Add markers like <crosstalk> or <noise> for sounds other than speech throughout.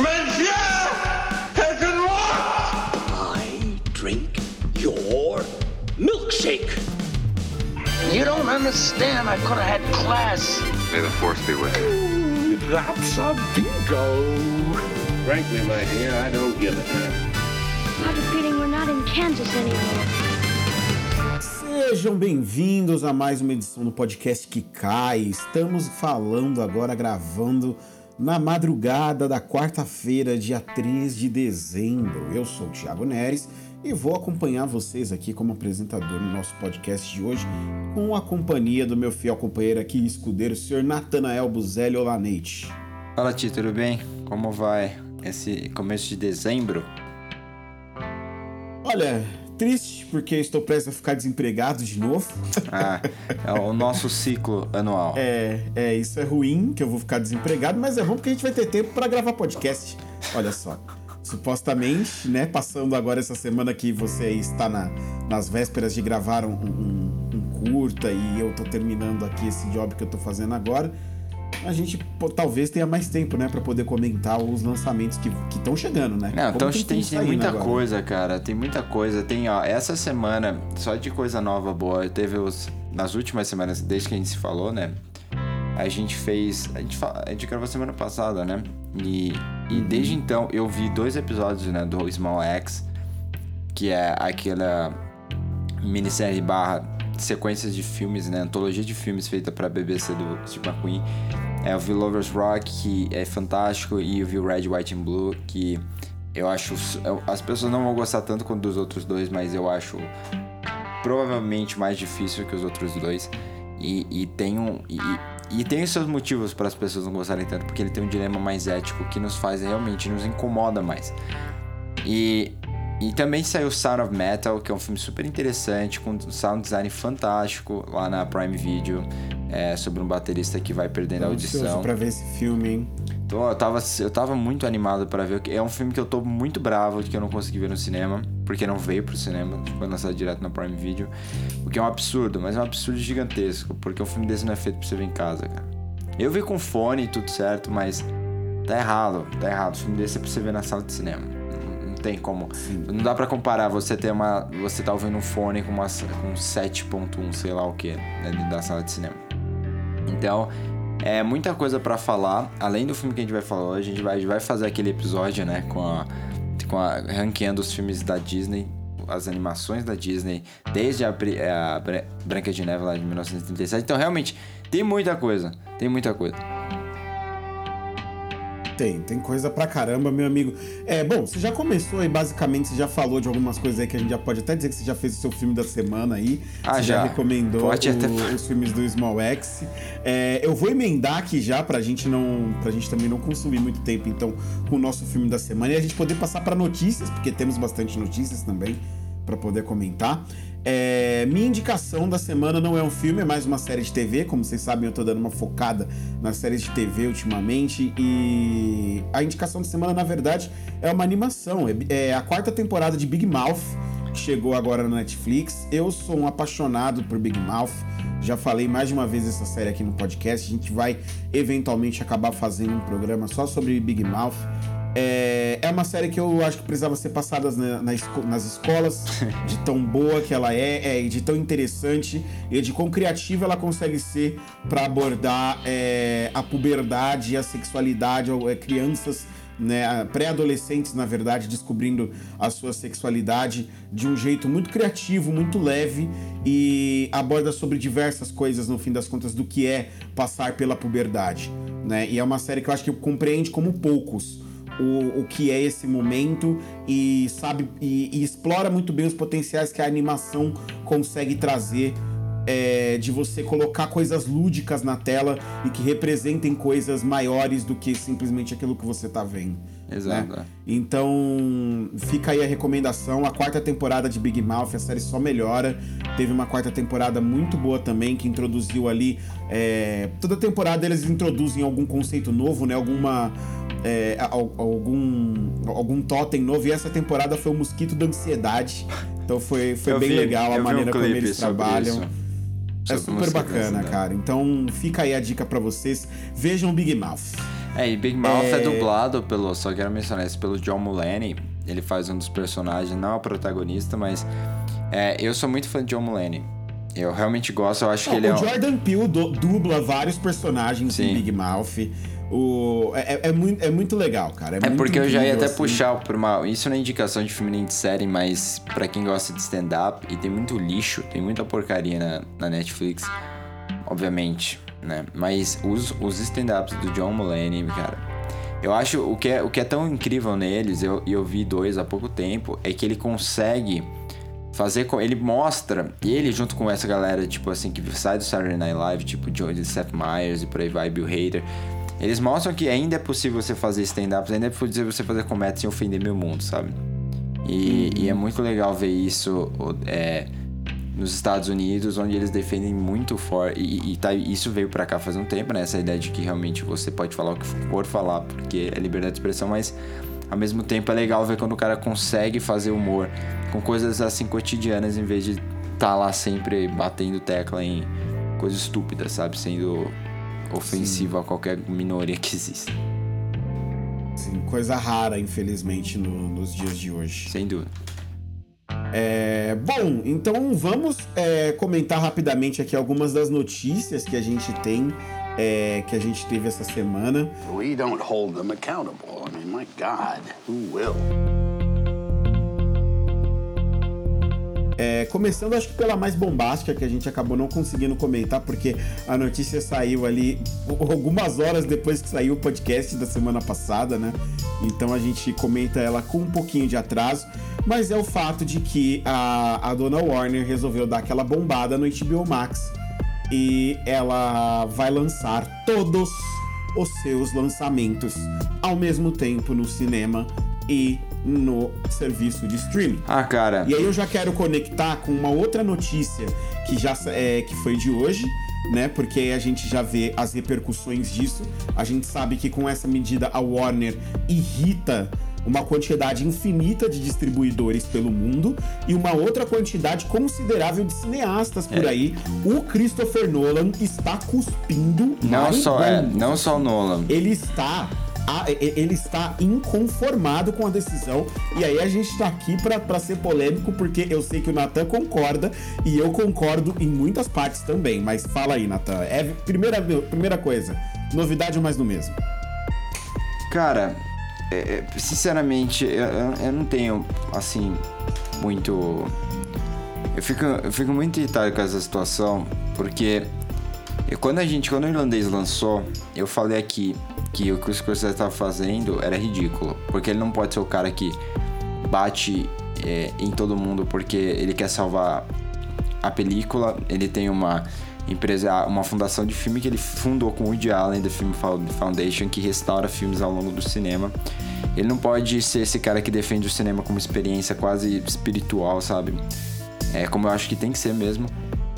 I drink your milkshake. You don't understand. I could have had class. May the force be with you. That's a bingo. Frankly, my dear, I don't give a damn. I have a feeling we're not in Kansas anymore. Sejam bem-vindos a mais uma edição do podcast que cai. Estamos falando agora, gravando na madrugada da quarta-feira, dia 3 de dezembro. Eu sou o Thiago Neres e vou acompanhar vocês aqui como apresentador no nosso podcast de hoje, com a companhia do meu fiel companheiro aqui, escudeiro, o senhor Natanael Buzelli Olanete. Fala, Ti, tudo bem? Como vai esse começo de dezembro? Olha, triste porque estou prestes a ficar desempregado de novo. Ah, é o nosso ciclo anual. É, é, isso é ruim, que eu vou ficar desempregado, mas é bom porque a gente vai ter tempo para gravar podcast. Olha só. Supostamente, né, passando agora essa semana que você está na, nas vésperas de gravar um, um, um curta e eu tô terminando aqui esse job que eu tô fazendo agora, a gente pô, talvez tenha mais tempo, né, para poder comentar os lançamentos que estão chegando, né? Não, então tem, tem saindo muita agora. coisa, cara. Tem muita coisa. Tem, ó, essa semana, só de coisa nova boa, teve os. Nas últimas semanas, desde que a gente se falou, né? A gente fez. A gente, fa- a gente gravou semana passada, né? E, e desde então eu vi dois episódios, né? Do Small X, que é aquela minissérie barra sequências de filmes, né? Antologia de filmes feita pra BBC do Steve McQueen. É, eu vi Lovers Rock, que é fantástico, e o Red, White and Blue, que eu acho. As pessoas não vão gostar tanto quanto dos outros dois, mas eu acho provavelmente mais difícil que os outros dois. E, e tem um. E, e tem seus motivos para as pessoas não gostarem tanto, porque ele tem um dilema mais ético que nos faz realmente, nos incomoda mais. E, e também saiu Sound of Metal, que é um filme super interessante, com um sound design fantástico lá na Prime Video, é, sobre um baterista que vai perdendo a Ansioso audição. pra ver esse filme, hein? Então, eu tava, eu tava muito animado pra ver. É um filme que eu tô muito bravo de que eu não consegui ver no cinema, porque não veio pro cinema, foi lançado direto na Prime Video. O que é um absurdo, mas é um absurdo gigantesco, porque um filme desse não é feito pra você ver em casa, cara. Eu vi com fone e tudo certo, mas tá errado, tá errado. O filme desse é pra você ver na sala de cinema. Tem como. Não dá pra comparar você ter uma. Você tá ouvindo um fone com, uma, com 7.1, sei lá o que, né, da sala de cinema. Então, é muita coisa pra falar. Além do filme que a gente vai falar hoje, a gente vai, a gente vai fazer aquele episódio, né, com a, com a ranqueando os filmes da Disney, as animações da Disney, desde a, a Bra- Branca de Neve lá de 1937. Então, realmente, tem muita coisa. Tem muita coisa. Tem, tem coisa pra caramba, meu amigo. É, bom, você já começou aí, basicamente, você já falou de algumas coisas aí que a gente já pode até dizer que você já fez o seu filme da semana aí. Ah, você já, já. recomendou Pode até- o- os filmes do Small X. É, eu vou emendar aqui já pra gente não. pra gente também não consumir muito tempo, então, com o nosso filme da semana e a gente poder passar pra notícias, porque temos bastante notícias também pra poder comentar. É, minha indicação da semana não é um filme, é mais uma série de TV. Como vocês sabem, eu tô dando uma focada nas séries de TV ultimamente. E a indicação da semana, na verdade, é uma animação. É, é a quarta temporada de Big Mouth, que chegou agora na Netflix. Eu sou um apaixonado por Big Mouth. Já falei mais de uma vez essa série aqui no podcast. A gente vai eventualmente acabar fazendo um programa só sobre Big Mouth. É, é uma série que eu acho que precisava ser passada na- na esco- nas escolas, de tão boa que ela é, é, de tão interessante, e de quão criativa ela consegue ser para abordar é, a puberdade a sexualidade, ou é, crianças né, pré-adolescentes, na verdade, descobrindo a sua sexualidade de um jeito muito criativo, muito leve e aborda sobre diversas coisas, no fim das contas, do que é passar pela puberdade. Né? E é uma série que eu acho que compreende como poucos o, o que é esse momento e sabe e, e explora muito bem os potenciais que a animação consegue trazer é, de você colocar coisas lúdicas na tela e que representem coisas maiores do que simplesmente aquilo que você tá vendo. Exato. né? Então, fica aí a recomendação. A quarta temporada de Big Mouth, a série só melhora. Teve uma quarta temporada muito boa também, que introduziu ali. é, toda temporada eles introduzem algum conceito novo, né? Alguma. é, al- algum, algum totem novo. E essa temporada foi o mosquito da ansiedade. Então foi, foi Eu bem vi- legal a vi um maneira como eles trabalham. isso. É super bacana, brasileira. cara. Então fica aí a dica pra vocês. Vejam Big Mouth. É, e Big Mouth é, dublado pelo, só quero mencionar isso, pelo John Mulaney. Ele faz um dos personagens, não é o protagonista, mas é, eu sou muito fã de John Mulaney. Eu realmente gosto, eu acho que ele o é. O Jordan Peele du- dubla vários personagens Sim. em Big Mouth. O, é, é- é muito, é muito legal, cara. É, É muito porque eu já ia até assim. puxar por uma. Isso não é indicação de filme nem de série, mas pra quem gosta de stand-up, e tem muito lixo, tem muita porcaria na, na Netflix, obviamente, né? Mas os, os stand-ups do John Mulaney, cara. Eu acho o que é, o que é tão incrível neles, eu, e eu vi dois há pouco tempo, é que ele consegue fazer com. Ele mostra, ele junto com essa galera, tipo assim, que sai do Saturday Night Live, tipo Johnny Seth Meyers e por aí vai, Bill Hader. Eles mostram que ainda é possível você fazer stand-ups, ainda é possível você fazer comédia sem ofender meu mundo, sabe? E, e é muito legal ver isso é, nos Estados Unidos, onde eles defendem muito forte. E, e tá- isso veio pra cá faz um tempo, né? Essa ideia de que realmente você pode falar o que for falar, porque é liberdade de expressão, mas ao mesmo tempo é legal ver quando o cara consegue fazer humor com coisas assim cotidianas, em vez de estar lá sempre batendo tecla em coisas estúpidas, sabe? Sendo ofensivo a qualquer minoria que exista. Sim, coisa rara, infelizmente, no- nos dias de hoje. Sem dúvida. É, bom, então vamos é, comentar rapidamente aqui algumas das notícias que a gente tem, é, que a gente teve essa semana. We don't hold them accountable. I mean, my God, who will? É, começando, acho que pela mais bombástica, que a gente acabou não conseguindo comentar, porque a notícia saiu ali <laughs> algumas horas depois que saiu o podcast da semana passada, né? Então a gente comenta ela com um pouquinho de atraso, mas é o fato de que a, a dona Warner resolveu dar aquela bombada no HBO Max e ela vai lançar todos os seus lançamentos ao mesmo tempo no cinema e no serviço de streaming. Ah, cara. E aí eu já quero conectar com uma outra notícia que já é, que foi de hoje, né? Porque aí a gente já vê as repercussões disso. A gente sabe que com essa medida a Warner irrita uma quantidade infinita de distribuidores pelo mundo e uma outra quantidade considerável de cineastas por É. aí. O Christopher Nolan está cuspindo Não só, é, não só o Nolan. Ele está ele está inconformado com a decisão e aí a gente tá aqui pra ser polêmico porque eu sei que o Natan concorda e eu concordo em muitas partes também, mas fala aí, Natan. É primeira primeira coisa, novidade ou mais do mesmo? Cara, é, é, sinceramente, eu, eu- não tenho, assim, muito. Eu fico, eu fico muito irritado com essa situação, porque quando a gente, quando o irlandês lançou, eu falei aqui que o que o Scorsese estava fazendo era ridículo, porque ele não pode ser o cara que bate é, em todo mundo porque ele quer salvar a película. Ele tem uma empresa, uma fundação de filme que ele fundou com o Woody Allen, The Film Foundation, que restaura filmes ao longo do cinema. Ele não pode ser esse cara que defende o cinema como experiência quase espiritual, sabe? É como eu acho que tem que ser mesmo.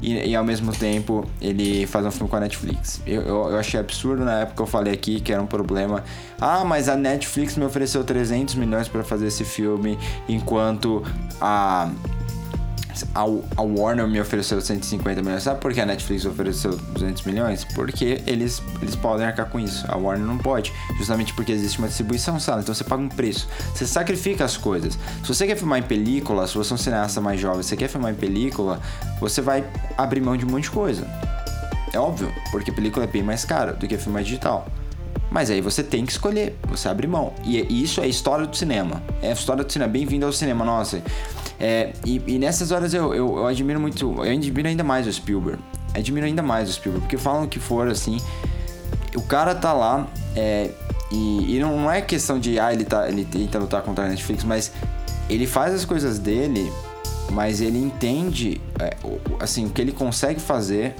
E, e ao mesmo tempo ele faz um filme com a Netflix. Eu, eu, eu achei absurdo na época eu falei aqui que era um problema. Ah, mas a Netflix me ofereceu 300 milhões para fazer esse filme, enquanto a a, Warner me ofereceu 150 milhões. Sabe por que a Netflix ofereceu 200 milhões? Porque eles, eles podem arcar com isso. A Warner não pode. Justamente porque existe uma distribuição, sabe? Então você paga um preço. Você sacrifica as coisas. Se você quer filmar em película, se você é um cineasta mais jovem, você quer filmar em película, você vai abrir mão de um monte de coisa. É óbvio, porque película é bem mais cara do que filmar digital. Mas aí você tem que escolher, você abre mão. E isso é história do cinema. É a história do cinema. Bem-vindo ao cinema, nossa. É, e, e nessas horas eu, eu, eu admiro muito. Eu admiro ainda mais o Spielberg. Admiro ainda mais o Spielberg. Porque falam que for assim. O cara tá lá. é, e, e não é questão de. Ah, ele, tá, ele tenta lutar contra a Netflix, mas ele faz as coisas dele. Mas ele entende. é, assim, o que ele consegue fazer.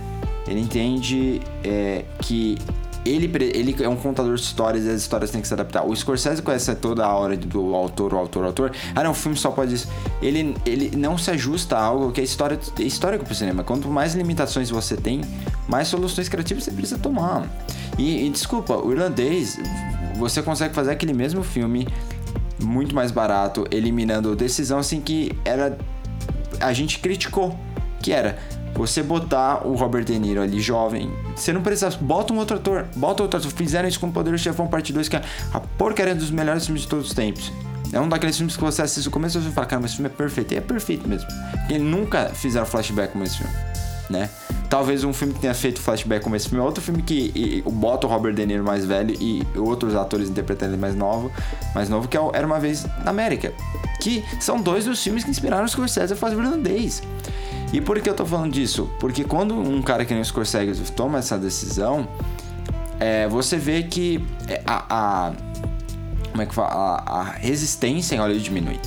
Ele entende é, que ele, ele é um contador de histórias e as histórias têm que se adaptar. O Scorsese essa toda a hora do autor, o autor, o autor. Ah, não, o filme só pode. Ele, ele não se ajusta a algo que é, história, é histórico pro cinema. Quanto mais limitações você tem, mais soluções criativas você precisa tomar. E, e desculpa, o irlandês, você consegue fazer aquele mesmo filme muito mais barato, eliminando decisão assim que era a gente criticou, que era você botar o Robert De Niro ali jovem, você não precisa, bota um outro ator, bota outro ator. Fizeram isso com o Poder do Chefão Parte 2, que é a porcaria dos melhores filmes de todos os tempos. É um daqueles filmes que você assiste no começo e você fala, cara, mas esse filme é perfeito. E é perfeito mesmo. Porque nunca fizeram flashback como esse filme, né? Talvez um filme que tenha feito flashback como esse filme é outro filme que e, bota o Robert De Niro mais velho e outros atores interpretando ele mais novo, mais novo, que é Era Uma Vez na América. Que são dois dos filmes que inspiraram o Scorsese a fazer irlandês. E por que eu tô falando disso? Porque quando um cara que nem o Scorsese toma essa decisão, é, você vê que a, a como é que fala? A, a resistência em Hollywood diminui.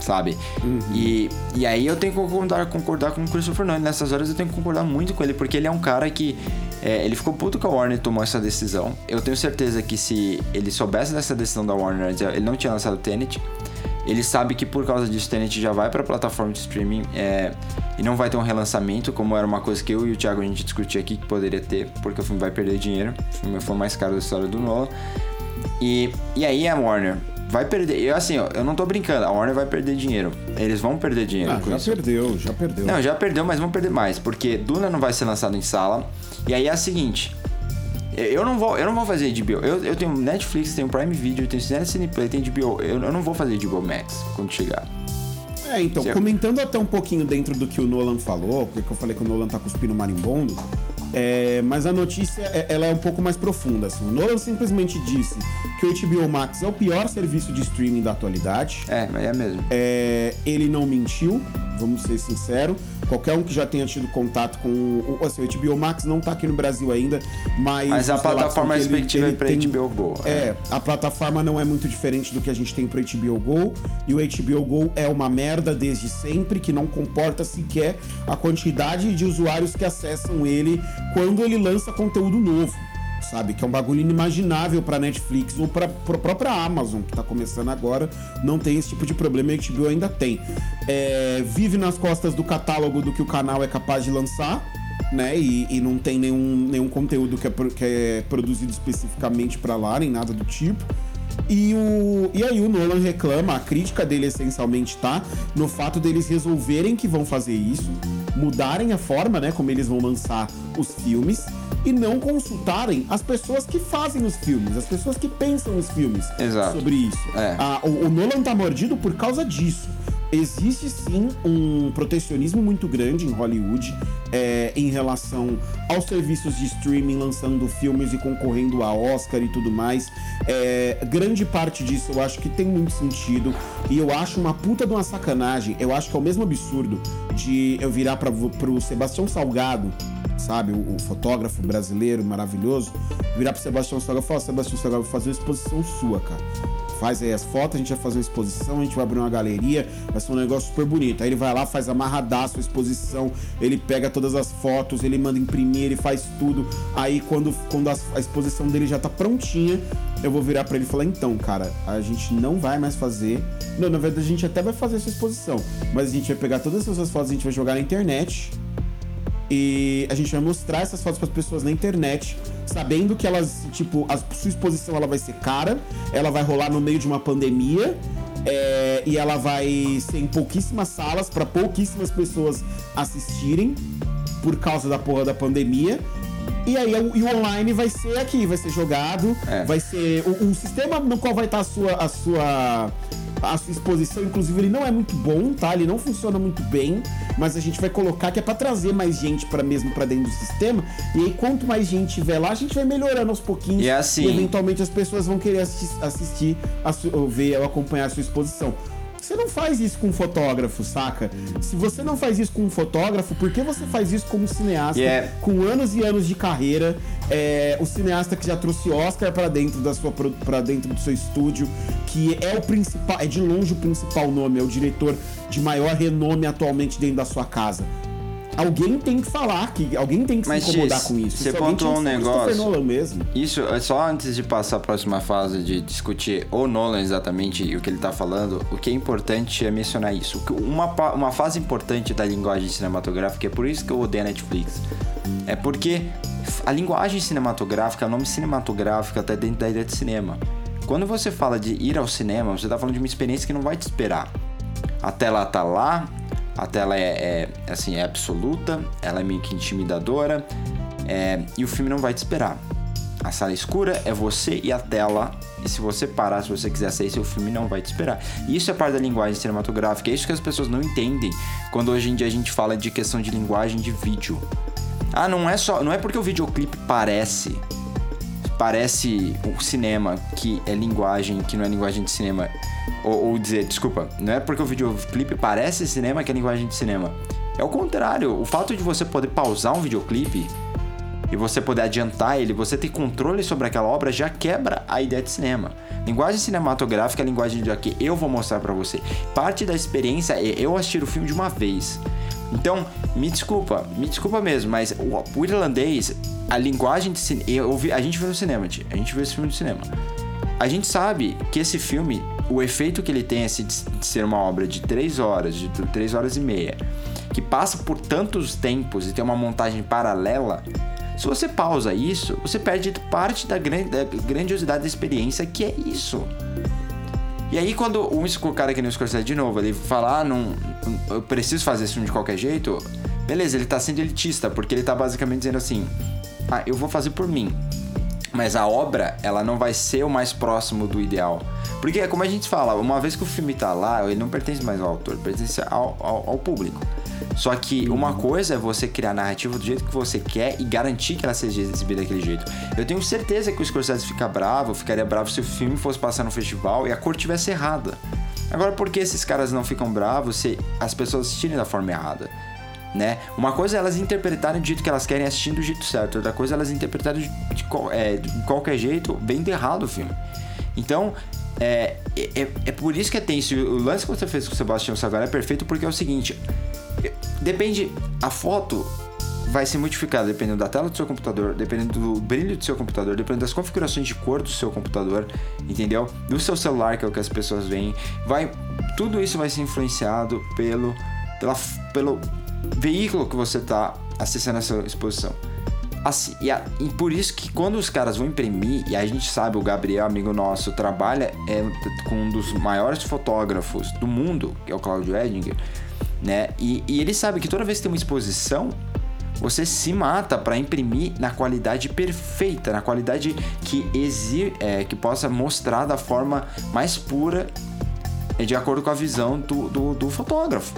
Sabe? Uhum. E, e aí eu tenho que concordar, concordar com o Christopher Nolan. Nessas horas eu tenho que concordar muito com ele, porque ele é um cara que. É, ele ficou puto que a Warner tomou essa decisão. Eu tenho certeza que se ele soubesse dessa decisão da Warner, ele não tinha lançado o Tenet. Ele sabe que por causa disso, Tenet já vai para a plataforma de streaming é, e não vai ter um relançamento, como era uma coisa que eu e o Thiago a gente discutia aqui que poderia ter, porque o filme vai perder dinheiro. O filme foi mais caro da história do Nolan. E, e aí a Warner vai perder. Eu, assim, ó, eu não tô brincando, a Warner vai perder dinheiro. Eles vão perder dinheiro. Ah, já isso. perdeu, já perdeu. Não, já perdeu, mas vão perder mais, porque Duna não vai ser lançado em sala. E aí é a seguinte. Eu não vou, eu não vou fazer HBO. Eu, eu tenho Netflix, tenho Prime Video, tenho Cineplay, tenho HBO. Eu, eu não vou fazer HBO Max quando chegar. É, então, comentando até um pouquinho dentro do que o Nolan falou, porque eu falei que o Nolan tá cuspindo marimbondo, é, mas a notícia é, ela é um pouco mais profunda. Assim. O Nolan simplesmente disse que o HBO Max é o pior serviço de streaming da atualidade. É, mas é mesmo. É, ele não mentiu, vamos ser sinceros. Qualquer um que já tenha tido contato com. O, assim, o HBO Max não tá aqui no Brasil ainda, mas. Mas a plataforma respectiva é tem, HBO Go. É. é, a plataforma não é muito diferente do que a gente tem pro HBO Go. E o HBO Go é uma merda desde sempre, que não comporta sequer a quantidade de usuários que acessam ele quando ele lança conteúdo novo sabe? Que é um bagulho inimaginável para Netflix ou para a própria Amazon, que tá começando agora, não tem esse tipo de problema, a HBO ainda tem. É, vive nas costas do catálogo do que o canal é capaz de lançar, né? E, e não tem nenhum, nenhum conteúdo que é, que é produzido especificamente para lá, nem nada do tipo. E, o, e aí o Nolan reclama, a crítica dele essencialmente tá no fato deles resolverem que vão fazer isso, mudarem a forma, né, como eles vão lançar os filmes e não consultarem as pessoas que fazem os filmes, as pessoas que pensam os filmes Exato. sobre isso. É. Ah, o, o Nolan tá mordido por causa disso existe sim um protecionismo muito grande em Hollywood é, em relação aos serviços de streaming lançando filmes e concorrendo a Oscar e tudo mais. É, grande parte disso eu acho que tem muito sentido e eu acho uma puta de uma sacanagem. Eu acho que é o mesmo absurdo de eu virar para pro Sebastião Salgado sabe? O, o, fotógrafo brasileiro maravilhoso, virar pro Sebastião Salgado e falar: Sebastião Salgado, vou fazer uma exposição sua, cara. Faz aí as fotos, a gente vai fazer uma exposição, a gente vai abrir uma galeria, vai ser um negócio super bonito. Aí ele vai lá, faz amarradaço a exposição, ele pega todas as fotos, ele manda imprimir, ele faz tudo. Aí quando, quando a, a exposição dele já tá prontinha, eu vou virar para ele e falar: então, cara, a gente não vai mais fazer. Não, na verdade a gente até vai fazer essa exposição, mas a gente vai pegar todas essas fotos, a gente vai jogar na internet e a gente vai mostrar essas fotos para as pessoas na internet, sabendo que elas, tipo, a sua exposição ela vai ser cara, ela vai rolar no meio de uma pandemia. É, e ela vai ser em pouquíssimas salas para pouquíssimas pessoas assistirem por causa da porra da pandemia. E aí e o online vai ser aqui, vai ser jogado, é. vai ser o, um sistema no qual vai estar a sua a sua a sua exposição, inclusive, ele não é muito bom, tá? Ele não funciona muito bem, mas a gente vai colocar que é para trazer mais gente para mesmo para dentro do sistema. E aí, quanto mais gente tiver lá, a gente vai melhorando aos pouquinhos. E, é assim... e eventualmente as pessoas vão querer assistir, assistir a, ou ver ou acompanhar a sua exposição. Você não faz isso com um fotógrafo, saca? Se você não faz isso com um fotógrafo, por que você faz isso como cineasta yeah. com anos e anos de carreira? É, o cineasta que já trouxe Oscar para dentro da sua para dentro do seu estúdio, que é o principal, é de longe o principal nome, é o diretor de maior renome atualmente dentro da sua casa alguém tem que falar, que alguém tem que Mas, se incomodar com isso. Você pontuou um negócio. Mesmo. Isso, é só antes de passar a próxima fase de discutir o Nolan exatamente e o que ele tá falando, o que é importante é mencionar isso. Uma, uma fase importante da linguagem cinematográfica, é por isso que eu odeio a Netflix. É porque a linguagem cinematográfica, o nome cinematográfico até dentro da ideia de cinema. Quando você fala de ir ao cinema, você tá falando de uma experiência que não vai te esperar. A tela tá lá, A tela é, é, assim, é absoluta, ela é meio que intimidadora, é, e o filme não vai te esperar. A sala escura é você e a tela. E se você parar, se você quiser sair, seu filme não vai te esperar. E isso é parte da linguagem cinematográfica. É isso que as pessoas não entendem quando hoje em dia a gente fala de questão de linguagem de vídeo. Ah, não é só. Não é porque o videoclipe parece. Parece o cinema, que é linguagem, que não é linguagem de cinema. Ou, ou dizer, desculpa, não é porque o videoclipe parece cinema que é linguagem de cinema. É o contrário. O fato de você poder pausar um videoclipe e você poder adiantar ele, você ter controle sobre aquela obra já quebra a ideia de cinema. Linguagem cinematográfica é a linguagem de que eu vou mostrar para você. Parte da experiência é eu assistir o filme de uma vez. Então, me desculpa, me desculpa mesmo, mas o, o irlandês, a linguagem de cinema, a gente viu no cinema, tia, a gente viu esse filme no cinema. A gente sabe que esse filme, o efeito que ele tem de ser uma obra de três horas, de três horas e meia, que passa por tantos tempos e tem uma montagem paralela, se você pausa isso, você perde parte da, grandiosidade da experiência que é isso. E aí quando o cara que nem o Scorsese de novo, ele fala, ah, não, eu preciso fazer esse filme de qualquer jeito, beleza, ele tá sendo elitista, porque ele tá basicamente dizendo assim, ah, eu vou fazer por mim. Mas a obra, ela não vai ser o mais próximo do ideal. Porque, como a gente fala, uma vez que o filme tá lá, ele não pertence mais ao autor, pertence ao, ao, ao público. Só que uma coisa é você criar a narrativa do jeito que você quer e garantir que ela seja exibida daquele jeito. Eu tenho certeza que o Scorsese fica bravo, ficaria bravo se o filme fosse passar no festival e a cor tivesse errada. Agora, por que esses caras não ficam bravos se as pessoas assistirem da forma errada? Né? Uma coisa é elas interpretarem do jeito que elas querem assistindo do jeito certo, outra coisa é elas interpretarem de, de, é, de qualquer jeito, bem de errado o filme. Então, é, é, é, por isso que é tenso. O lance que você fez com o Sebastião Sagara é perfeito porque é o seguinte: Depende. A foto vai ser modificada dependendo da tela do seu computador, dependendo do brilho do seu computador, dependendo das configurações de cor do seu computador, entendeu? Do seu celular, que é o que as pessoas veem. Vai, tudo isso vai ser influenciado pelo, pela, pelo veículo que você está acessando essa exposição. Assim, e, a, e, por isso que quando os caras vão imprimir, e a gente sabe, o Gabriel, amigo nosso, trabalha é, com um dos maiores fotógrafos do mundo, que é o Claudio Edinger, né? E, e ele sabe que toda vez que tem uma exposição, você se mata para imprimir na qualidade perfeita, na qualidade que exi é, que possa mostrar da forma mais pura, é, de acordo com a visão do, do, do fotógrafo.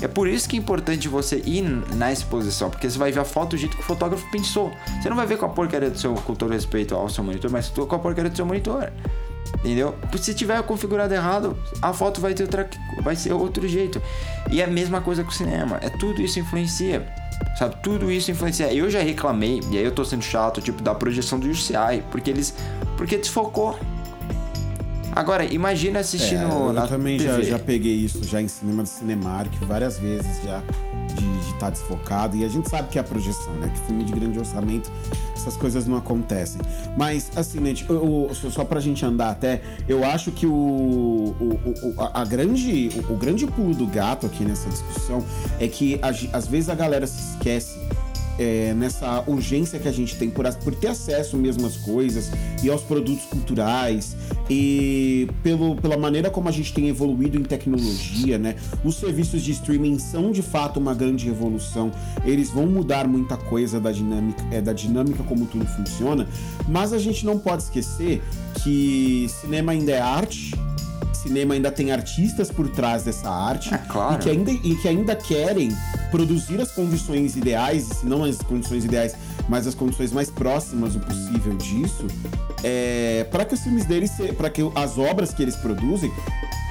É por isso que é importante você ir na exposição, porque você vai ver a foto do jeito que o fotógrafo pensou. Você não vai ver com a porcaria do seu, com todo respeito ao seu monitor, mas com a porcaria do seu monitor. Entendeu? Se tiver configurado errado, a foto vai ter outra, vai ser outro jeito. E é a mesma coisa com o cinema. É tudo isso influencia. Sabe? Tudo isso influencia. Eu já reclamei, e aí eu tô sendo chato, tipo, da projeção do UCI, porque eles. Porque desfocou. Agora, imagina assistindo. É, eu na também TV. já, já peguei isso já em cinema do Cinemark várias vezes já de estar tá desfocado. E a gente sabe que é a projeção, né? Que filme de grande orçamento, essas coisas não acontecem. Mas, assim, gente, eu, eu, só pra gente andar até, eu acho que o, o, o a, a, grande, o, o, grande pulo do gato aqui nessa discussão é que às vezes a galera se esquece é, nessa urgência que a gente tem por, por ter acesso mesmo às coisas e aos produtos culturais e pelo, pela maneira como a gente tem evoluído em tecnologia, né? Os serviços de streaming são de fato uma grande revolução. Eles vão mudar muita coisa da dinâmica, é, da dinâmica como tudo funciona, mas a gente não pode esquecer que cinema ainda é arte, cinema ainda tem artistas por trás dessa arte é claro. e, que ainda, e que ainda querem produzir as condições ideais, se não as condições ideais, mas as condições mais próximas o possível disso, é, para que os filmes deles, para que as obras que eles produzem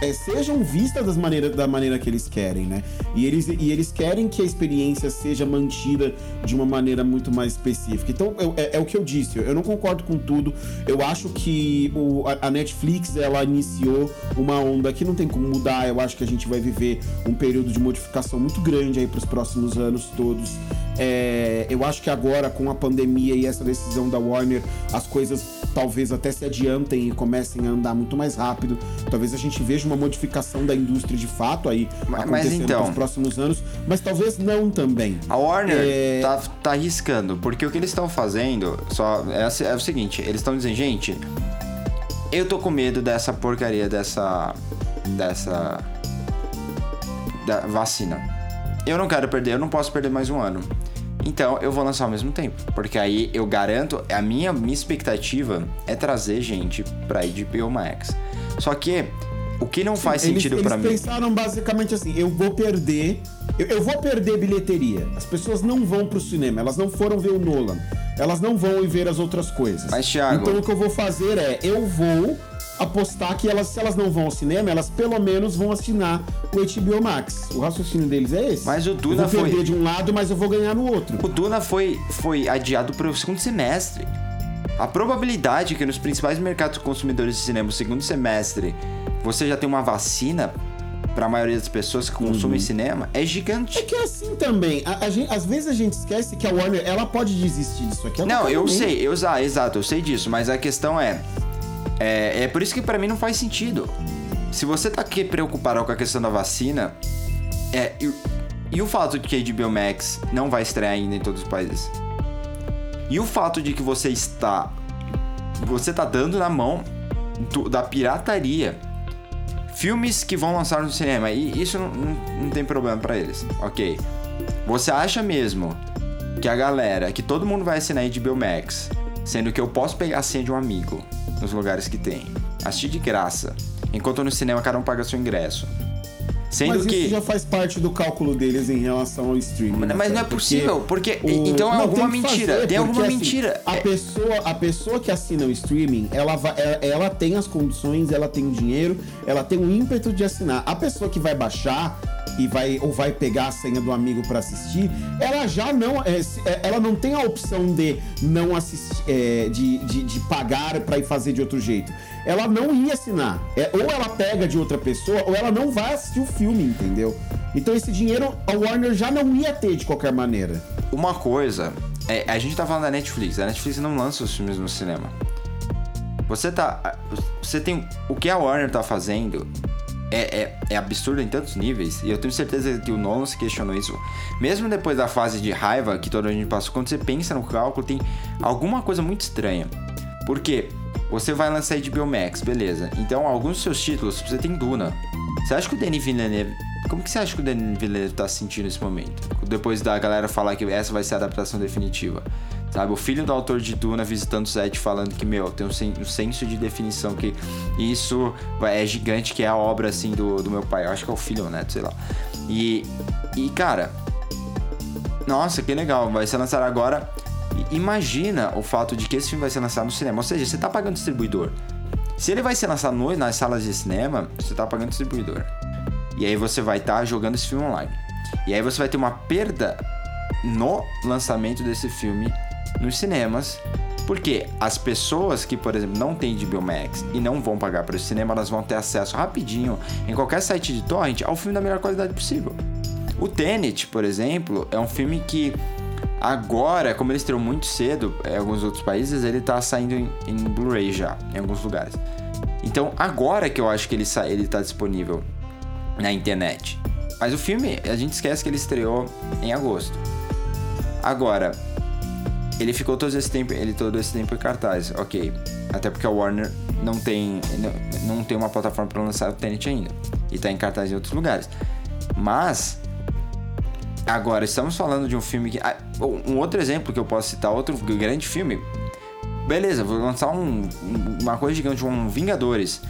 é, sejam vistas das maneira, da maneira que eles querem, né? E eles, e eles querem que a experiência seja mantida de uma maneira muito mais específica. Então, eu, é, é, o que eu disse, eu não concordo com tudo. Eu acho que o, a, a, Netflix, ela iniciou uma onda que não tem como mudar. Eu acho que a gente vai viver um período de modificação muito grande aí para os próximos anos todos. É, eu acho que agora, com a pandemia e essa decisão da Warner, as coisas talvez até se adiantem e comecem a andar muito mais rápido. Talvez a gente veja uma modificação da indústria de fato aí mas, acontecendo então, nos próximos anos, mas talvez não também. A Warner é... tá, tá arriscando, porque o que eles estão fazendo só é, é o seguinte: eles estão dizendo, gente, eu tô com medo dessa porcaria dessa. dessa. da vacina eu não quero perder, eu não posso perder mais um ano. Então eu vou lançar ao mesmo tempo, porque aí eu garanto, a minha, minha expectativa é trazer gente pra HBO Max. Só que o que não faz eles, sentido eles pra mim. pensaram basicamente assim: eu vou perder, eu, eu vou perder bilheteria. As pessoas não vão pro cinema, elas não foram ver o Nolan, elas não vão ver as outras coisas. Mas, Thiago- Então o que eu vou fazer é, eu vou apostar que elas, se elas não vão ao cinema, elas pelo menos vão assinar o HBO Max. O raciocínio deles é esse. Mas o Duna eu vou foi- perder de um lado, mas eu vou ganhar no outro. O Duna foi, foi adiado para o segundo semestre. A probabilidade que nos principais mercados consumidores de cinema, no segundo semestre, você já tem uma vacina para a maioria das pessoas que consumem cinema é É gigante. que é assim também. A, a gente- às vezes a gente esquece que a Warner ela pode desistir disso aqui. Não, qualquer eu sei, eu, ah, exato, eu sei disso, mas a questão é, é. É por isso que pra mim não faz sentido. Se você tá aqui preocupado com a questão da vacina, é. E, e o fato de que a HBO Max não vai estrear ainda em todos os países? E o fato de que você está. Você tá dando na mão do- da pirataria filmes que vão lançar no cinema. E isso não, não, não tem problema pra eles, ok? Você acha mesmo que a galera, que todo mundo vai assinar HBO Max, sendo que eu posso pegar a senha de um amigo nos lugares que tem, assistir de graça, enquanto no cinema cada um paga seu ingresso. Sendo Mas que. isso já faz parte do cálculo deles em relação ao streaming. Mas né, não é possível, porque- o- então é Não, alguma tem mentira, fazer, tem alguma porque, assim, mentira. a, É- pessoa, a pessoa que assina o streaming, ela, vai, ela, ela tem as condições, ela tem o dinheiro, ela tem o ímpeto de assinar. A pessoa que vai baixar e vai ou vai pegar a senha do amigo pra assistir, ela já não, é, é, ela não tem a opção de não assistir, é, de, de, de pagar pra ir fazer de outro jeito. Ela não ia assinar. É, ou ela pega de outra pessoa, ou ela não vai assistir o filme, entendeu? Então esse dinheiro a Warner já não ia ter de qualquer maneira. Uma coisa, é, a gente tá falando da Netflix, a Netflix não lança os filmes no cinema. Você tá. Você tem. O que a Warner tá fazendo é, é, é absurdo em tantos níveis, e eu tenho certeza que o Nolan se questionou isso. Mesmo depois da fase de raiva que toda a gente passou, quando você pensa no cálculo, tem alguma coisa muito estranha. Por quê? Você vai lançar HBO Max, beleza. Então, alguns dos seus títulos, você tem Duna. Você acha que o Denis Villeneuve... Como que você acha que o Denis Villeneuve tá se sentindo nesse momento? Depois da galera falar que essa vai ser a adaptação definitiva. Sabe, o filho do autor de Duna visitando o set falando que, meu, tem um, sen- um senso de definição que isso é gigante, que é a obra, assim, do, do meu pai. Eu acho que é o filho neto, sei lá. E, e cara, nossa, que legal, vai ser lançado agora. Imagina o fato de que esse filme vai ser lançado no cinema. Ou seja, você tá pagando distribuidor. Se ele vai ser lançado no- nas salas de cinema, você tá pagando distribuidor. E aí você vai estar jogando esse filme online. E aí você vai ter uma perda no lançamento desse filme nos cinemas. Porque as pessoas que, por exemplo, não têm de Max e não vão pagar para o cinema, elas vão ter acesso rapidinho em qualquer site de torrent ao filme da melhor qualidade possível. O Tenet, por exemplo, é um filme que agora, como ele estreou muito cedo em alguns outros países, ele tá saindo em, em Blu-ray já, em alguns lugares. Então, agora que eu acho que ele, sa ele tá disponível na internet. Mas o filme, a gente esquece que ele estreou em agosto. Agora, ele ficou todo esse tempo, ele todo esse tempo em cartaz, ok. Até porque a Warner não tem, não, não tem uma plataforma para lançar o Tenet ainda. E tá em cartaz em outros lugares. Mas agora estamos falando de um filme que ah, um outro exemplo que eu posso citar, outro grande filme. Beleza, vou lançar um, um- uma coisa gigante, um Vingadores.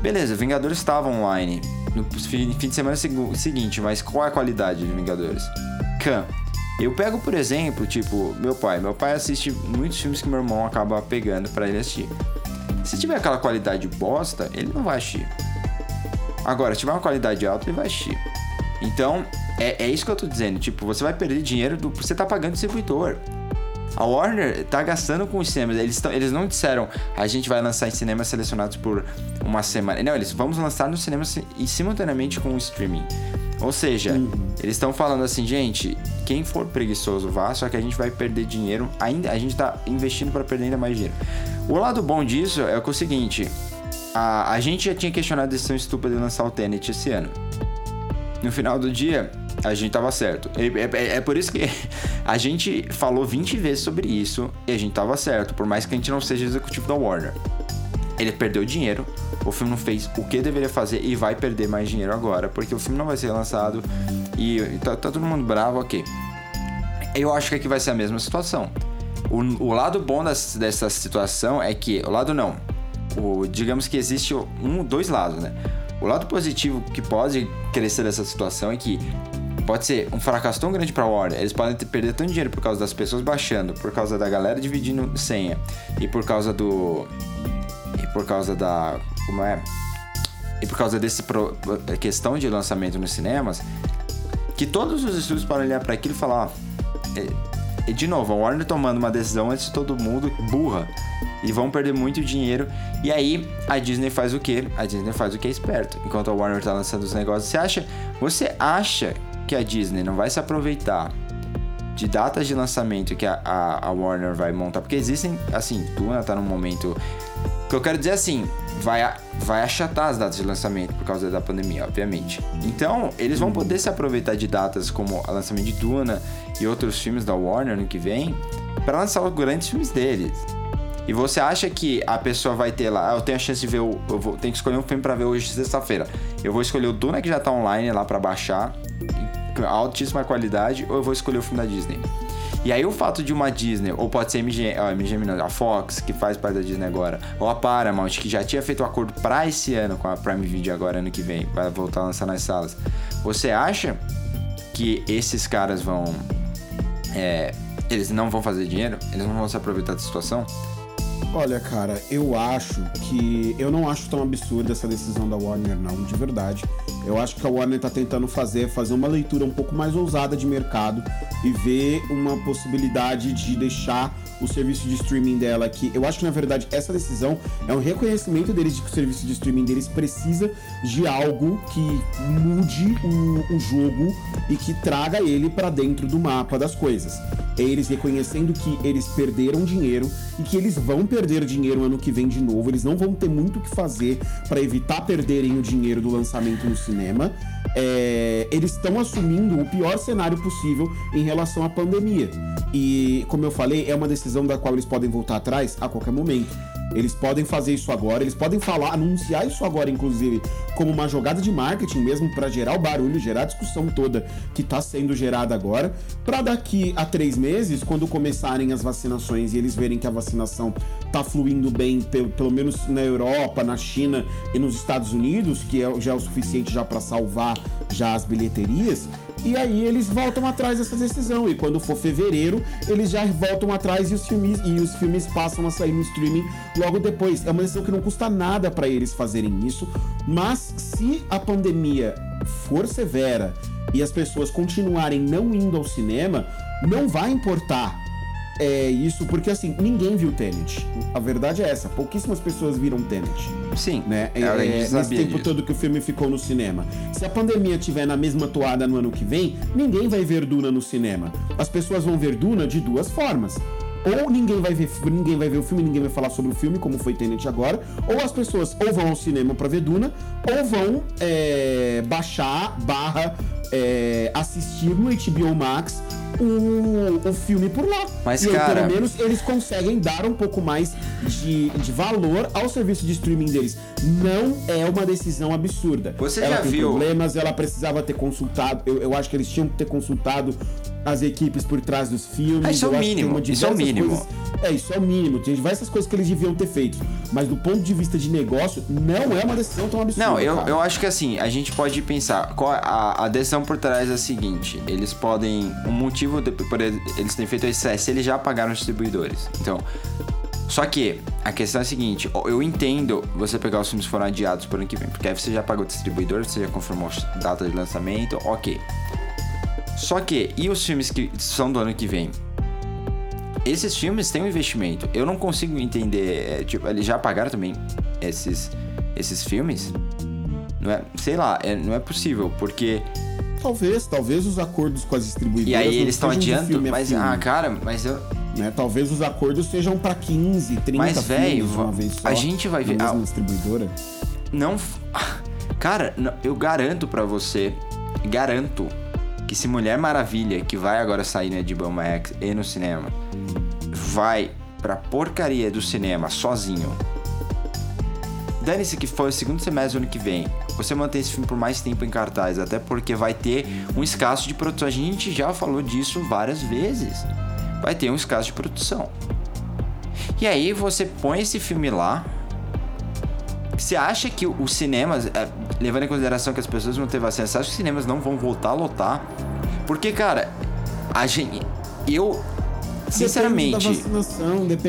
Beleza, Vingadores estava online no fim de semana segu- seguinte, mas qual é a qualidade de Vingadores? Khan. Eu pego, por exemplo, tipo, meu pai. Meu pai assiste muitos filmes que meu irmão acaba pegando pra ele assistir. Se tiver aquela qualidade bosta, ele não vai assistir. Agora, se tiver uma qualidade alta, ele vai assistir. Então, é, é isso que eu tô dizendo. Tipo, você vai perder dinheiro do. Você tá pagando distribuidor. A Warner tá gastando com os cinemas. Eles, tão, eles não disseram a gente vai lançar em cinemas selecionados por uma semana. Não, eles vamos lançar nos cinemas e simultaneamente com o streaming. Ou seja, eles estão falando assim, gente, quem for preguiçoso vá, só que a gente vai perder dinheiro. Ainda a gente tá investindo para perder ainda mais dinheiro. O lado bom disso é que é o seguinte: a, a gente já tinha questionado a decisão estúpida de lançar o Tenet esse ano. No final do dia, a gente tava certo. É, é- é por isso que <laughs> a gente falou 20 vezes sobre isso e a gente tava certo, por mais que a gente não seja executivo da Warner. Ele perdeu dinheiro, o filme não fez o que deveria fazer e vai perder mais dinheiro agora, porque o filme não vai ser lançado e, tá, tá todo mundo bravo, ok. Eu acho que aqui vai ser a mesma situação. O, o lado bom dessa situação é que. O lado não. O, digamos que existe um, dois lados, né? O lado positivo que pode crescer dessa situação é que pode ser um fracasso tão grande pra Warner. Eles podem ter, perder tanto dinheiro por causa das pessoas baixando, por causa da galera dividindo senha e por causa do. E por causa da. Como é? E por causa desse pro- questão de lançamento nos cinemas, que todos os estúdios podem olhar para aquilo e falar, ó, e, e de novo, a Warner tomando uma decisão antes de todo mundo burra e vão perder muito dinheiro. E aí a Disney faz o quê? A Disney faz o que é esperto. Enquanto a Warner tá lançando os negócios, você acha, você acha que a Disney não vai se aproveitar de datas de lançamento que a, a, a Warner vai montar? Porque existem, assim, Duna tá num momento que eu quero dizer é assim, vai, vai achatar as datas de lançamento por causa da pandemia, obviamente. Então, eles vão poder se aproveitar de datas como o lançamento de Duna e outros filmes da Warner no que vem para lançar os grandes filmes deles. E você acha que a pessoa vai ter lá, ah, eu tenho a chance de ver o. Eu vou, tenho que escolher um filme pra ver hoje, sexta-feira. Eu vou escolher o Duna que já tá online lá pra baixar, altíssima qualidade, ou eu vou escolher o filme da Disney. E aí o fato de uma Disney, ou pode ser a MGM, ó, MGM não, a Fox, que faz parte da Disney agora, ou a Paramount, que já tinha feito um acordo pra esse ano com a Prime Video agora, ano que vem, vai voltar a lançar nas salas. Você acha que esses caras vão. é, eles não vão fazer dinheiro? Eles não vão se aproveitar da situação? Olha, cara, eu acho que. Eu não acho tão absurda essa decisão da Warner, não, de verdade. Eu acho que a Warner tá tentando fazer, fazer uma leitura um pouco mais ousada de mercado e ver uma possibilidade de deixar o serviço de streaming dela aqui. Eu acho que, na verdade, essa decisão é um reconhecimento deles de que o serviço de streaming deles precisa de algo que mude o, o jogo e que traga ele para dentro do mapa das coisas. É eles reconhecendo que eles perderam dinheiro e que eles vão perder dinheiro ano que vem de novo. Eles não vão ter muito o que fazer para evitar perderem o dinheiro do lançamento no cinema. É, eles estão assumindo o pior cenário possível em relação à pandemia. E, como eu falei, é uma decisão da qual eles podem voltar atrás a qualquer momento. Eles podem fazer isso agora, eles podem falar, anunciar isso agora, inclusive, como uma jogada de marketing mesmo para gerar o barulho, gerar a discussão toda que tá sendo gerada agora, para daqui a três meses, quando começarem as vacinações e eles verem que a vacinação tá fluindo bem, pelo, pelo menos na Europa, na China e nos Estados Unidos, que é, já é o suficiente já para salvar já as bilheterias, e aí eles voltam atrás dessa decisão. E quando for fevereiro, eles já voltam atrás e os filmes, e os filmes passam a sair no streaming logo depois. É uma decisão que não custa nada para eles fazerem isso. Mas se a pandemia for severa e as pessoas continuarem não indo ao cinema, não vai importar é isso, porque assim, ninguém viu Tenet. A verdade é essa, pouquíssimas pessoas viram Tenet Sim, né? é, É, nesse sabia tempo disso. todo que o filme ficou no cinema. Se a pandemia tiver na mesma toada no ano que vem, ninguém vai ver Duna no cinema. As pessoas vão ver Duna de duas formas. Ou ninguém vai ver, ninguém vai ver o filme, ninguém vai falar sobre o filme, como foi Tenet agora. Ou as pessoas ou vão ao cinema pra ver Duna, ou vão é, baixar, barra, é, assistir no HBO Max o, o filme por lá. Mas, e aí, cara- pelo menos eles conseguem dar um pouco mais de, de valor ao serviço de streaming deles. Não é uma decisão absurda. Você ela já tem viu- problemas, ela precisava ter consultado. Eu, eu acho que eles tinham que ter consultado as equipes por trás dos filmes. Ah, isso é o mínimo, isso é o mínimo. coisas- é, isso é o mínimo. Tem diversas coisas que eles deviam ter feito. Mas do ponto de vista de negócio, não é uma decisão tão absurda. Não, eu, cara. eu acho que assim, a gente pode pensar, qual a, a decisão por trás é a seguinte, eles podem, o motivo de, por eles terem feito isso é se eles já pagaram os distribuidores. Então, só que a questão é a seguinte, eu entendo você pegar os filmes que foram adiados por ano que vem, porque aí você já pagou o distribuidor, você já confirmou a data de lançamento, ok. Só que, e os filmes que são do ano que vem? Esses filmes têm um investimento. Eu não consigo entender. é, tipo, eles já pagaram também esses, esses filmes? Não é, sei lá, é- não é possível, porque. Talvez, talvez os acordos com as distribuidoras. E aí eles estão de adiando, a mas. Ah, cara, mas eu. né? Talvez os acordos sejam pra 15, 30 Mas, de uma vez só. a gente vai ver- mesma ah, distribuidora. Não. <laughs> Cara, eu garanto pra você, garanto que se Mulher Maravilha, que vai agora sair na HBO Max e no cinema, vai pra porcaria do cinema sozinho, dane-se que for o segundo semestre do ano que vem, você mantém esse filme por mais tempo em cartaz, até porque vai ter um escasso de produção. A gente já falou disso várias vezes. Vai ter um escasso de produção. E aí você põe esse filme lá. Você acha que os cinemas, é, levando em consideração que as pessoas vão ter vacina, você acha que os cinemas não vão voltar a lotar? Porque, cara, a gente. Eu. Sinceramente.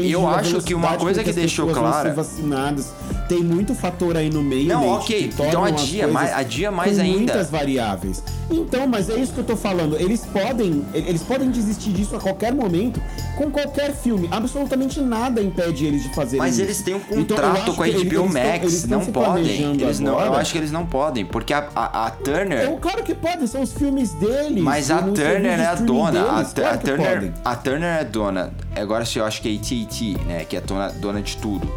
Eu acho que uma coisa que as deixou clara- ser vacinadas. Tem muito fator aí no meio. Não, ok. que Então adia coisas mais- adia mais com ainda. muitas variáveis. Então, mas é isso que eu tô falando. Eles podem, eles podem desistir disso a qualquer momento com qualquer filme. Absolutamente nada impede eles de fazerem Mas isso. eles têm um Então, contrato acho com a eles- HBO eles tão- Max. eles tão não se podem. Eles não, eu acho que eles não podem. Porque a, a, a Turner. Eu, claro que podem, são os filmes deles. Mas a Turner é a dona. A, deles, claro a Turner, podem. a Turner é dona. Agora eu acho que é AT&T, né? Que é dona, dona de tudo.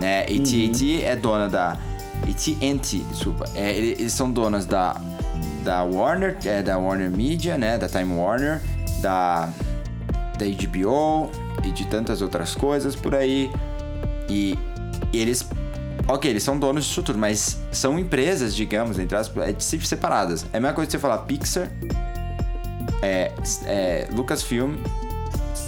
Né? AT&T Uhum. é dona da... AT&T, desculpa. É, ele- eles são donas da, da Warner, é da Warner Media, né? Da Time Warner, da, da HBO e de tantas outras coisas por aí. E eles... Ok, eles são donos disso tudo, mas são empresas, digamos, entre aspas, é, se- separadas. É a mesma coisa que você falar Pixar, é, é, Lucasfilm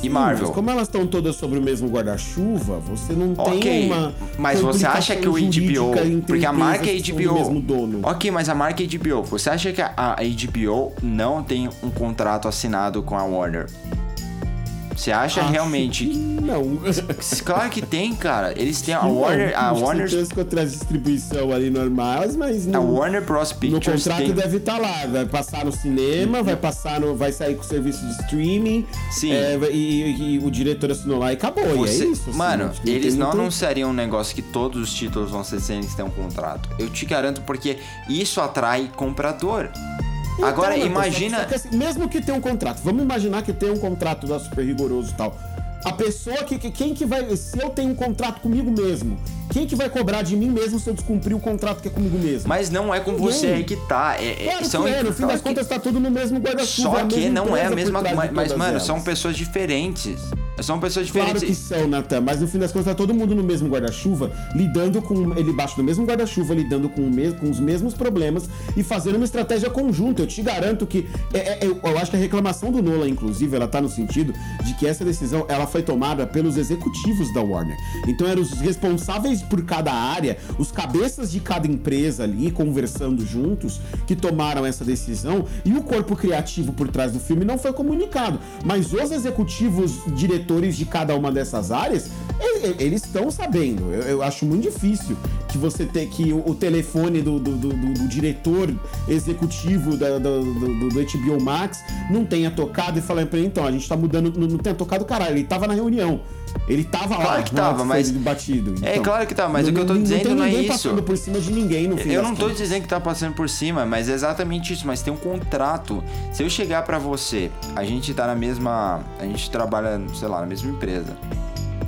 e Marvel. Mas como elas estão todas sobre o mesmo guarda-chuva, você não tem Ok, uma. mas você acha que o HBO, porque a marca é HBO. mesmo dono. Ok, mas a marca é HBO. Você acha que a, a HBO não tem um contrato assinado com a Warner? Você acha Acho realmente? que Não. Claro que tem, cara. Eles têm a Não, Warner, a Warner, contratos de distribuição ali normais, mas a não. Warner Bros No Pictures contrato tem. deve estar lá, vai passar no cinema, vai passar no, vai sair com o serviço de streaming, Sim. é, e, e- e o diretor assinou lá e acabou. Você- e é isso. assim, Mano, eles não muito- anunciariam um negócio que todos os títulos vão ser sem eles terem um contrato. Eu te garanto porque isso atrai comprador. Então, Agora, imagina. só que assim, mesmo que tenha um contrato, vamos imaginar que tem um contrato lá super rigoroso e tal. A pessoa que, que- Quem que vai. Se eu tenho um contrato comigo mesmo, quem que vai cobrar de mim mesmo se eu descumprir o contrato que é comigo mesmo? Mas não é com Ninguém. você aí que tá. É, é- Claro são que é, no fim claro das que- contas tá tudo no mesmo guarda-chuva. Só a que não é a mesma coisa. Mas, mano, elas. são pessoas diferentes. São pessoas Claro diferentes. que são, Natan, mas no fim das contas tá todo mundo no mesmo guarda-chuva, lidando com. Ele baixo do mesmo guarda-chuva, lidando com, o mes- com os mesmos problemas e fazendo uma estratégia conjunta. Eu te garanto que. é- é- eu, eu acho que a reclamação do Nolan, inclusive, ela tá no sentido de que essa decisão ela foi tomada pelos executivos da Warner. Então eram os responsáveis por cada área, os cabeças de cada empresa ali, conversando juntos, que tomaram essa decisão, e o corpo criativo por trás do filme não foi comunicado. Mas os executivos diretores de cada uma dessas áreas, eles estão sabendo. Eu, eu acho muito difícil que você ter que o, o telefone do, do- do- do- do diretor executivo da- do, do- do HBO Max não tenha tocado e falar pra ele, então, a gente tá mudando, não, não tenha tocado caralho, ele tava na reunião. Ele tava lá, Claro que na hora tava, mas- batido. É, Então, claro que tá, mas o que eu tô dizendo tem não é ninguém isso. passando por cima de ninguém no fim Eu não tô contas. dizendo que tá passando por cima, mas é exatamente isso. Mas tem um contrato. Se eu chegar pra você, a gente tá na mesma. A gente trabalha, sei lá, na mesma empresa.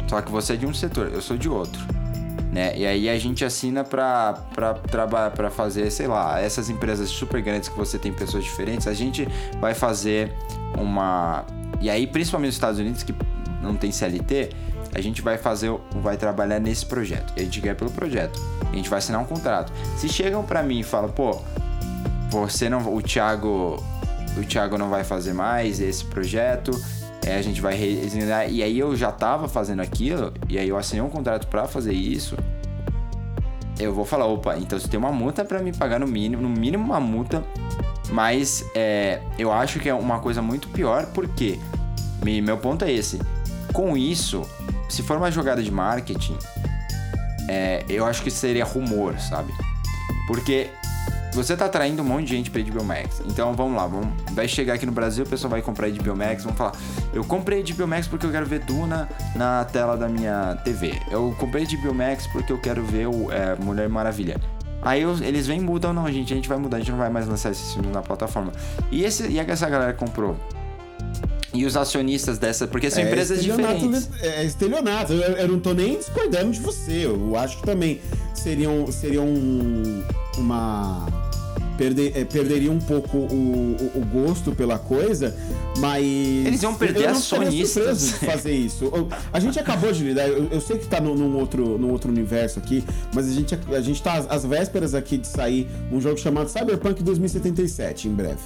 Só que você é de um setor, eu sou de outro. Né? E aí a gente assina pra trabalhar, pra fazer, sei lá, essas empresas super grandes que você tem pessoas diferentes, a gente vai fazer uma. E aí, principalmente nos Estados Unidos, que não tem CLT, a gente vai fazer, vai trabalhar nesse projeto. A gente ganha pelo projeto. A gente vai assinar um contrato. Se chegam pra mim e falam, pô, você não. O Thiago. O Thiago não vai fazer mais esse projeto. é, a gente vai resignar. E aí eu já tava fazendo aquilo. E aí eu assinei um contrato pra fazer isso. Eu vou falar, opa, então você tem uma multa pra me pagar no mínimo, no mínimo uma multa. Mas é, eu acho que é uma coisa muito pior, porque me- meu ponto é esse. Com isso, se for uma jogada de marketing, é, eu acho que seria rumor, sabe? Porque você tá atraindo um monte de gente pra HBO Max. Então vamos lá, vamos, vai chegar aqui no Brasil, o pessoal vai comprar HBO Max, vamos falar, eu comprei HBO Max porque eu quero ver Duna na tela da minha TV. Eu comprei HBO Max porque eu quero ver o é, Mulher Maravilha. Aí eles vêm e mudam, não, gente, a gente vai mudar, a gente não vai mais lançar esses filmes na plataforma. E, esse, e essa galera comprou? E os acionistas dessa, porque são É empresas estelionato, diferentes. É estelionato. Eu, eu não tô nem discordando de você. Eu acho que também seria, um, seria um- uma, perder, é, perderia um pouco o, o, o gosto pela coisa, mas. Eles iam perder as sonistas. de fazer isso. A gente acabou de lidar, eu, eu sei que tá num, num outro, num outro universo aqui, mas a gente, a gente tá às, às vésperas aqui de sair um jogo chamado Cyberpunk 2077, em breve.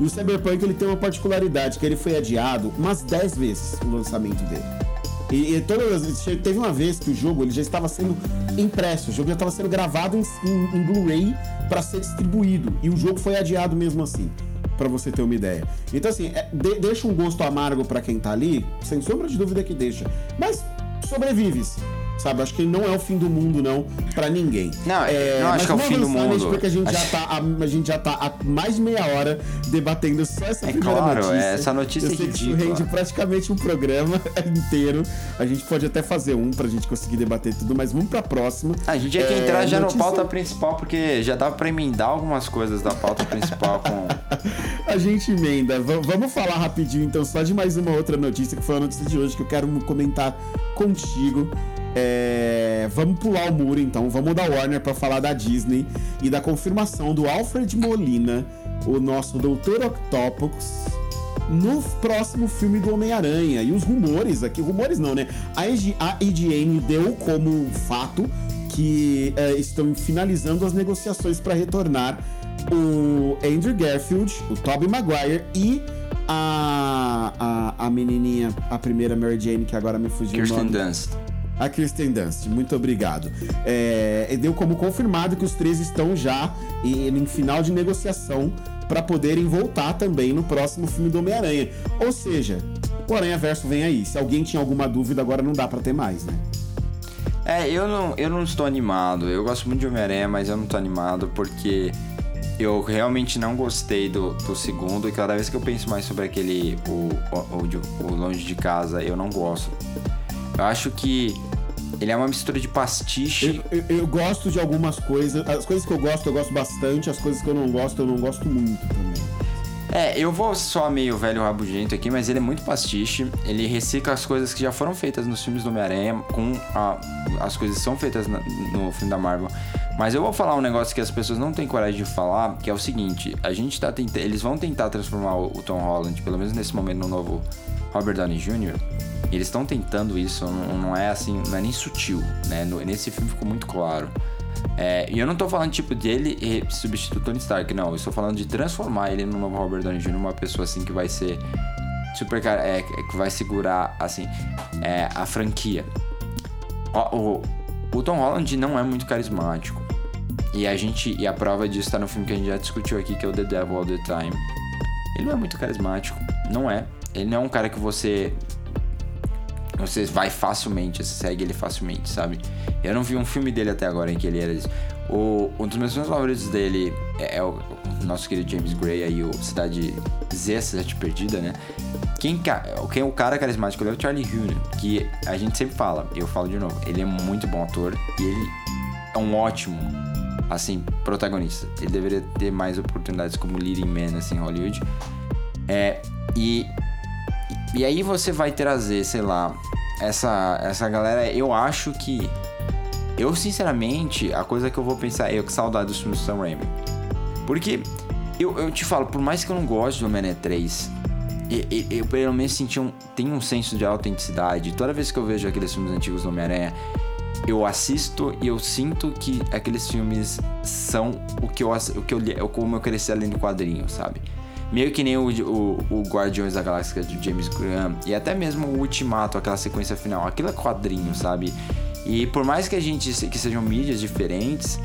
E o Cyberpunk ele tem uma particularidade, que ele foi adiado umas 10 vezes o lançamento dele. E, e todas teve uma vez que o jogo ele já estava sendo impresso, o jogo já estava sendo gravado em, em- em Blu-ray para ser distribuído. E o jogo foi adiado mesmo assim, para você ter uma ideia. Então, assim, é, de- deixa um gosto amargo para quem tá ali, sem sombra de dúvida que deixa. Mas sobrevive-se. Sabe, acho que não é o fim do mundo, não, pra ninguém. Não, eu não acho que é o fim do mundo. Porque a gente, já Acho- tá, a, a gente já tá há mais de meia hora debatendo só essa É primeira claro, notícia. é, essa notícia Eu é que isso ridícula. rende praticamente um programa <laughs> inteiro. A gente pode até fazer um pra gente conseguir debater tudo, mas vamos pra próxima. A gente tinha que É, entrar já notícia- no pauta principal, porque já dava pra emendar algumas coisas da pauta principal com. <laughs> A gente emenda. V- vamos falar rapidinho, então, só de mais uma outra notícia, que foi a notícia de hoje, que eu quero comentar contigo. É, Vamos pular o muro, então. Vamos da Warner pra falar da Disney e da confirmação do Alfred Molina, o nosso Doutor Octopus, no próximo filme do Homem-Aranha. E os rumores aqui, rumores não, né? A IGN deu como fato que é, estão finalizando as negociações para retornar o Andrew Garfield, o Tobey Maguire e a, a, a menininha, a primeira Mary Jane, que agora me fugiu o Kirsten nome. Dunst. A Kristen Dunst, muito obrigado. É, deu como confirmado que os três estão já em, em final de negociação para poderem voltar também no próximo filme do Homem-Aranha. Ou seja, o Aranha Verso vem aí. Se alguém tinha alguma dúvida, agora não dá para ter mais, né? É, eu não, eu não estou animado. Eu gosto muito de Homem-Aranha, mas eu não estou animado porque eu realmente não gostei do, do segundo. E cada vez que eu penso mais sobre aquele. O, o, o Longe de Casa, eu não gosto. Eu acho que ele é uma mistura de pastiche. Eu, eu- eu gosto de algumas coisas. As coisas que eu gosto, eu gosto bastante. As coisas que eu não gosto, eu não gosto muito também. É, eu vou só meio velho rabugento aqui, mas ele é muito pastiche. Ele recicla as coisas que já foram feitas nos filmes do Homem-Aranha com a- as coisas que são feitas na- no filme da Marvel. Mas eu vou falar um negócio que as pessoas não têm coragem de falar, que é o seguinte: a gente tá. Eles vão tentar transformar o, o Tom Holland, pelo menos nesse momento, no novo Robert Downey Jr. Eles estão tentando isso, não, não é assim, não é nem sutil, né? Nesse filme ficou muito claro. É, e eu não tô falando, tipo, dele eh, substituir o Tony Stark, não. Eu estou falando de transformar ele no novo Robert Downey Jr. numa pessoa, assim, que vai ser super... cara- É, que vai segurar, assim, é, a franquia. Ó, O, o Tom Holland não é muito carismático. E a gente... E a prova disso tá no filme que a gente já discutiu aqui, que é o The Devil All The Time. Ele não é muito carismático. Não é. Ele não é um cara que você você vai facilmente, você segue ele facilmente, sabe? Eu não vi um filme dele até agora em que ele era. O, um dos meus filmes favoritos dele é, é o, o nosso querido James Gray aí, o Cidade Z, Cidade Perdida, né? Quem, quem é o cara carismático é o Charlie Hunnam, que a gente sempre fala, eu falo de novo, ele é muito bom ator e ele é um ótimo, assim, protagonista. Ele deveria ter mais oportunidades como leading man, assim, em Hollywood. É, e e aí você vai trazer, sei lá, essa, essa galera. Eu acho que. Eu, sinceramente, a coisa que eu vou pensar é eu que saudade dos filmes do Sam Raimi. Porque eu, eu te falo, por mais que eu não goste do Homem-Aranha 3, e- e- eu, pelo menos senti um, tem um senso de autenticidade. Toda vez que eu vejo aqueles filmes antigos do Homem-Aranha, eu assisto e eu sinto que aqueles filmes são o que eu, o que eu, li- como eu cresci além do quadrinho, sabe? Meio que nem o, o, o Guardiões da Galáxia de James Graham e até mesmo o Ultimato, aquela sequência final. Aquilo é quadrinho, sabe? E por mais que a gente que sejam mídias diferentes,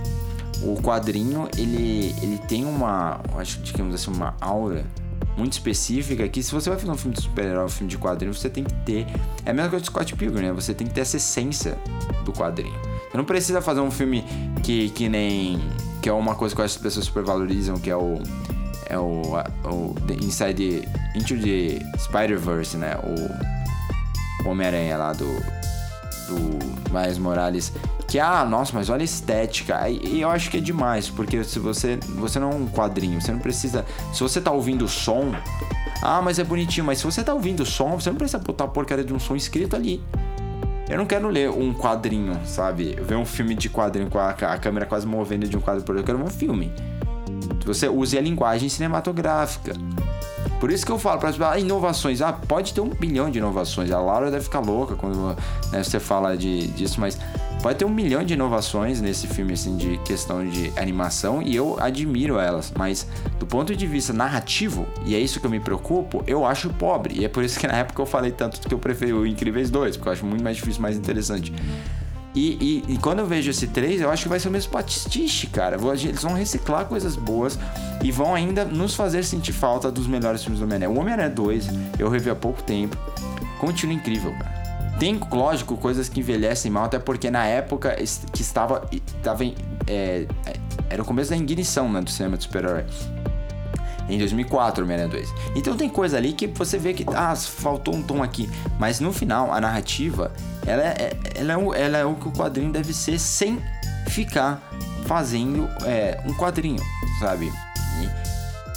o quadrinho ele, ele tem uma, acho que digamos assim, uma aura muito específica que se você vai fazer um filme de super-herói, um filme de quadrinho, você tem que ter. É a mesma coisa do Scott Pilgrim, né? Você tem que ter essa essência do quadrinho. Você não precisa fazer um filme que, que nem. que é uma coisa que as pessoas supervalorizam, que é o. É o. o the Inside. Into the Spider-Verse, né? O Homem-Aranha lá do. Do Miles Morales. Que, ah, nossa, mas olha a estética. E eu acho que é demais, porque se você. Você não é um quadrinho, você não precisa. Se você tá ouvindo o som. Ah, mas é bonitinho, mas se você tá ouvindo o som, você não precisa botar a porcaria de um som escrito ali. Eu não quero ler um quadrinho, sabe? Ver um filme de quadrinho com a, a câmera quase movendo de um quadro pro outro. Eu quero um filme. Você use a linguagem cinematográfica. Por isso que eu falo para as ah, inovações. Ah, pode ter um bilhão de inovações. A Laura deve ficar louca quando né, você fala de, disso, mas pode ter um milhão de inovações nesse filme, assim, de questão de animação, e eu admiro elas. Mas do ponto de vista narrativo, e é isso que eu me preocupo, eu acho pobre. E é por isso que na época eu falei tanto que eu preferi o Incríveis 2, porque eu acho muito mais difícil, mais interessante. E, e, e, quando eu vejo esse 3, eu acho que vai ser o mesmo pastiche, cara. Eles vão reciclar coisas boas e vão ainda nos fazer sentir falta dos melhores filmes do Homem-Aranha. O Homem-Aranha 2, eu revi há pouco tempo, continua incrível, cara. Tem, lógico, coisas que envelhecem mal, até porque na época que estava. estava é, é, era o começo da ignição né, do cinema de super-herói em 2004, Homem-Aranha 2. Então tem coisa ali que você vê que ah, faltou um tom aqui, mas no final a narrativa ela é, ela é, o, ela é o que o quadrinho deve ser sem ficar fazendo é, um quadrinho, sabe?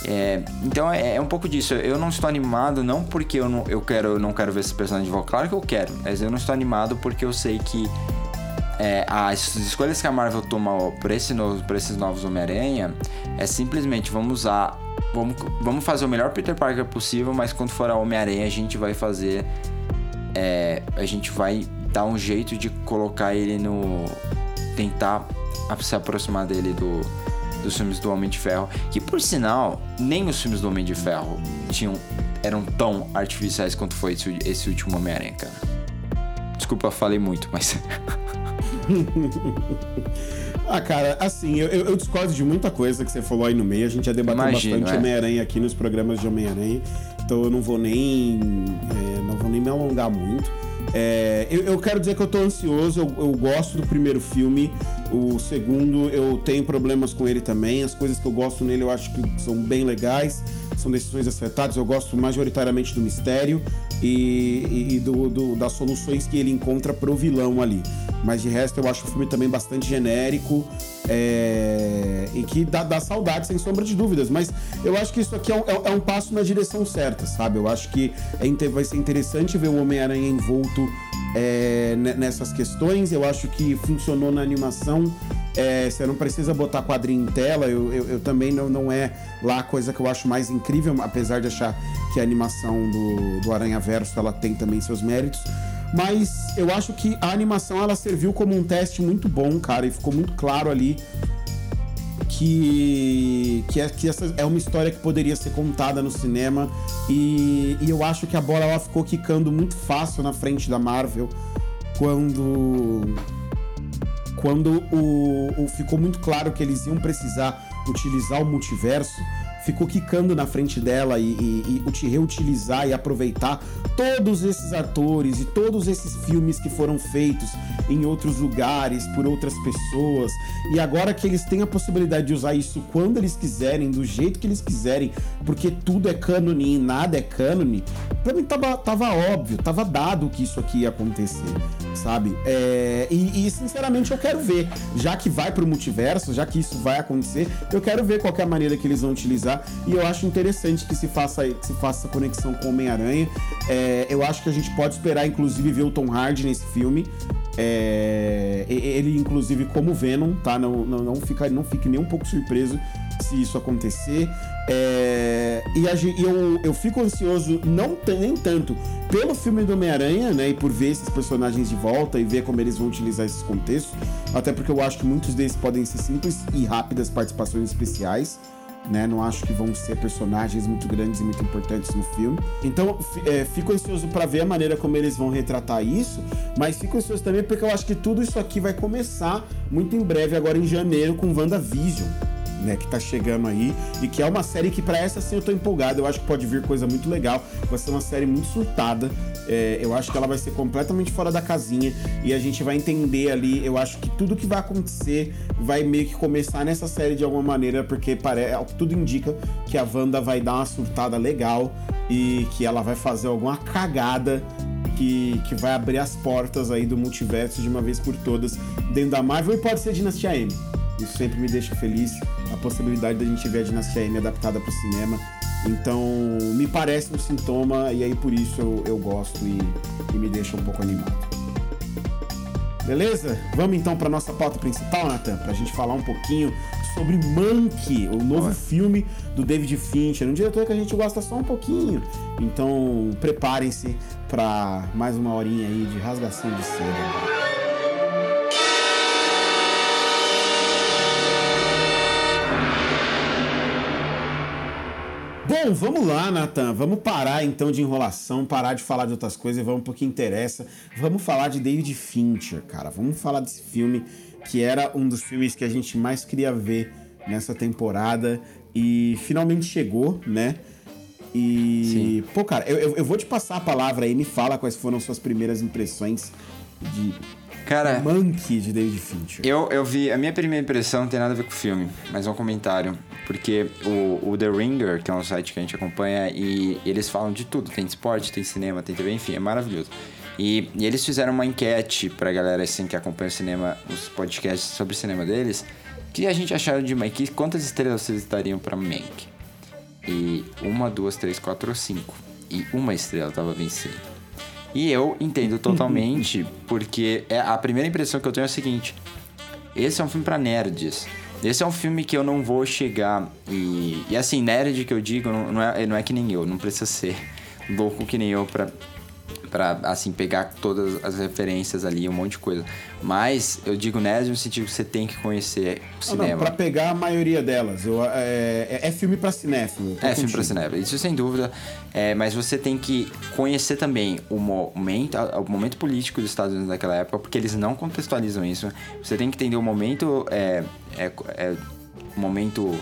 É, então é, é, um pouco disso. Eu não estou animado não porque eu não, eu quero, eu não quero ver esse personagem de volta. Claro que eu quero, mas eu não estou animado porque eu sei que é, as escolhas que a Marvel tomou para esse esses novos Homem-Aranha é simplesmente vamos usar vamos, vamos fazer o melhor Peter Parker possível, mas quando for a Homem-Aranha, a gente vai fazer. É, a gente vai dar um jeito de colocar ele no. tentar se aproximar dele do, dos filmes do Homem de Ferro. Que por sinal, nem os filmes do Homem de Ferro tinham, eram tão artificiais quanto foi esse, esse último Homem-Aranha, cara. Desculpa, falei muito, mas. <laughs> <laughs> Ah, cara, assim, eu, eu, discordo de muita coisa que você falou aí no meio. A gente já debateu Imagino, bastante é. Homem-Aranha aqui nos programas de Homem-Aranha. Então eu não vou nem. É, não vou nem me alongar muito. É, eu, eu, quero dizer que eu tô ansioso, eu, eu, gosto do primeiro filme. O segundo, eu tenho problemas com ele também. As coisas que eu gosto nele eu acho que são bem legais, são decisões acertadas. Eu gosto majoritariamente do mistério e, e, do, do, das soluções que ele encontra pro vilão ali. Mas de resto eu acho o filme também bastante genérico é, e que dá, dá, saudade, sem sombra de dúvidas. Mas eu acho que isso aqui é um, é, é um passo na direção certa, sabe? Eu acho que é, vai ser interessante ver o Homem-Aranha envolto é, nessas questões. Eu acho que funcionou na animação. É, você não precisa botar quadrinho em tela. Eu, eu, eu, também não, não é lá a coisa que eu acho mais incrível, apesar de achar que a animação do, do Aranha Verso ela tem também seus méritos. Mas eu acho que a animação ela serviu como um teste muito bom, cara, e ficou muito claro ali que, que, é, que essa é uma história que poderia ser contada no cinema. E, e eu acho que a bola ela ficou quicando muito fácil na frente da Marvel quando quando o, o, ficou muito claro que eles iam precisar utilizar o multiverso ficou quicando na frente dela e, e, e reutilizar e aproveitar todos esses atores e todos esses filmes que foram feitos em outros lugares, por outras pessoas. E agora que eles têm a possibilidade de usar isso quando eles quiserem, do jeito que eles quiserem, porque tudo é cânone e nada é cânone, pra mim tava, tava óbvio, tava dado que isso aqui ia acontecer, sabe? É, e, e, sinceramente eu quero ver, já que vai pro multiverso, já que isso vai acontecer, eu quero ver qual é a maneira que eles vão utilizar. E eu acho interessante que se faça, que se faça conexão com Homem-Aranha. É, eu acho que a gente pode esperar, inclusive, ver o Tom Hardy nesse filme. É, ele, inclusive, como Venom, tá? Não, não, não, fica, não fique nem um pouco surpreso se isso acontecer. É, e a, eu, eu fico ansioso, não nem tanto pelo filme do Homem-Aranha, né? E por ver esses personagens de volta e ver como eles vão utilizar esses contextos. Até porque eu acho que muitos deles podem ser simples e rápidas participações especiais né? Não acho que vão ser personagens muito grandes e muito importantes no filme. Então, é, fico ansioso para ver a maneira como eles vão retratar isso, mas fico ansioso também porque eu acho que tudo isso aqui vai começar muito em breve, agora em janeiro, com WandaVision né, que tá chegando aí e que é uma série que para essa sim eu tô empolgado. Eu acho que pode vir coisa muito legal. Vai ser uma série muito surtada. É, eu acho que ela vai ser completamente fora da casinha e a gente vai entender ali. Eu acho que tudo que vai acontecer vai meio que começar nessa série de alguma maneira, porque parece, é tudo indica que a Wanda vai dar uma surtada legal e que ela vai fazer alguma cagada que, que vai abrir as portas aí do multiverso de uma vez por todas dentro da Marvel e pode ser Dinastia M. Isso sempre me deixa feliz, possibilidade da gente ver a Dinastia M adaptada para o cinema. Então, me parece um sintoma, e aí por isso eu, eu gosto e, e me deixa um pouco animado. Beleza? Vamos então para nossa pauta principal, Nathan, para a gente falar um pouquinho sobre Monkey, o novo filme do David Fincher, um diretor que a gente gosta só um pouquinho. Então, preparem-se para mais uma horinha aí de rasgação de seda. Bom, vamos lá, Nathan. Vamos parar então de enrolação, parar de falar de outras coisas e vamos pro que interessa. Vamos falar de David Fincher, cara. Vamos falar desse filme que era um dos filmes que a gente mais queria ver nessa temporada e finalmente chegou, né? E, Sim. pô, cara, eu, eu- eu vou te passar a palavra aí, me fala quais foram suas primeiras impressões de Cara, Monkey de David Fincher. eu, eu vi. A minha primeira impressão não tem nada a ver com o filme, mas é um comentário. Porque o, o The Ringer, que é um site que a gente acompanha, e eles falam de tudo: tem esporte, tem cinema, tem TV, enfim, é maravilhoso. E, e eles fizeram uma enquete pra galera assim que acompanha o cinema, os podcasts sobre o cinema deles, que a gente acharam de Mank. Quantas estrelas vocês dariam pra Mank? E uma, duas, três, quatro ou cinco. E uma estrela tava vencendo. E eu entendo totalmente, <laughs> porque é a primeira impressão que eu tenho é a seguinte: esse é um filme pra nerds. Esse é um filme que eu não vou chegar e. E assim, nerd que eu digo, não, não é, não é que nem eu, não precisa ser louco que nem eu pra, pra assim, pegar todas as referências ali, um monte de coisa. Mas eu digo nerd no sentido que você tem que conhecer o Ah, cinema. pra pegar a maioria delas. Eu, é, é- é filme pra cinéfilo. É, filme pra contigo. cinema, isso sem dúvida. É, mas você tem que conhecer também o momento, o momento político dos Estados Unidos naquela época, porque eles não contextualizam isso. Você tem que entender o momento. É, é, é, o momento.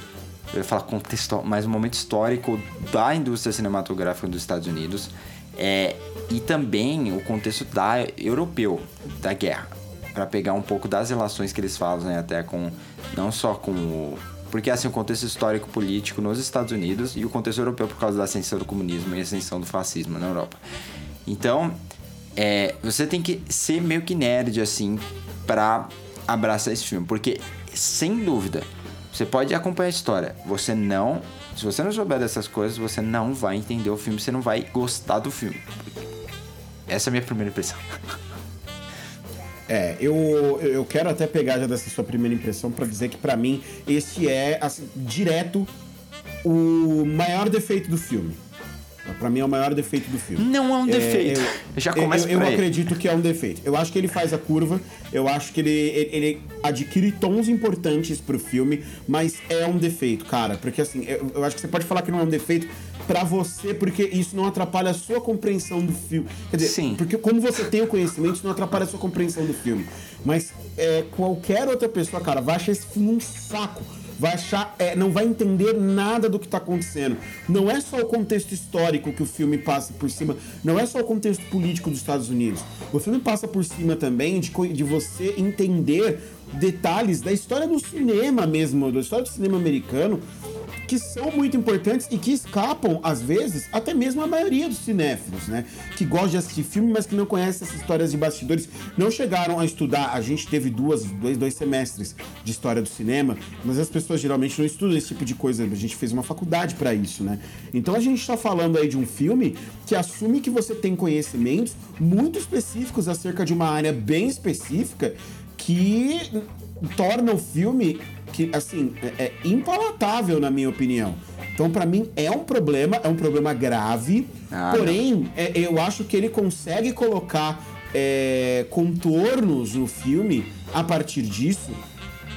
Eu ia falar contextual, mas o momento histórico da indústria cinematográfica dos Estados Unidos. É, e também o contexto da europeu, da guerra para pegar um pouco das relações que eles fazem até com não só com o porque assim o contexto histórico político nos Estados Unidos e o contexto europeu por causa da ascensão do comunismo e ascensão do fascismo na Europa. Então, é, você tem que ser meio que nerd assim para abraçar esse filme, porque sem dúvida você pode acompanhar a história, você não se você não souber dessas coisas, você não vai entender o filme, você não vai gostar do filme. Essa é a minha primeira impressão. <laughs> É, eu, eu eu quero até pegar já dessa sua primeira impressão pra dizer que pra mim esse é assim, direto o maior defeito do filme. Pra mim é o maior defeito do filme. Não é um defeito. eu, Já começa eu, eu aí. acredito que é um defeito. Eu acho que ele faz a curva, eu acho que ele, ele, ele adquire tons importantes pro filme, mas é um defeito, cara. Porque assim, eu, eu acho que você pode falar que não é um defeito pra você, porque isso não atrapalha a sua compreensão do filme. Quer dizer, Sim. porque como você tem o conhecimento, isso não atrapalha a sua compreensão do filme. Mas é, qualquer outra pessoa, cara, vai achar esse filme um saco. Vai achar, é, não vai entender nada do que tá acontecendo. Não é só o contexto histórico que o filme passa por cima, não é só o contexto político dos Estados Unidos. O filme passa por cima também de, de você entender detalhes da história do cinema mesmo, da história do cinema americano, que são muito importantes e que escapam, às vezes, até mesmo a maioria dos cinéfilos, né? Que gostam de assistir filme, mas que não conhecem essas histórias de bastidores. Não chegaram a estudar. A gente teve duas, dois, dois semestres de história do cinema, mas as pessoas geralmente não estudam esse tipo de coisa. A gente fez uma faculdade pra isso, né? Então a gente tá falando aí de um filme que assume que você tem conhecimentos muito específicos acerca de uma área bem específica que torna o filme que assim é, é impalatável na minha opinião. Então pra mim é um problema, é um problema grave. Ah, porém é, eu acho que ele consegue colocar é, contornos no filme a partir disso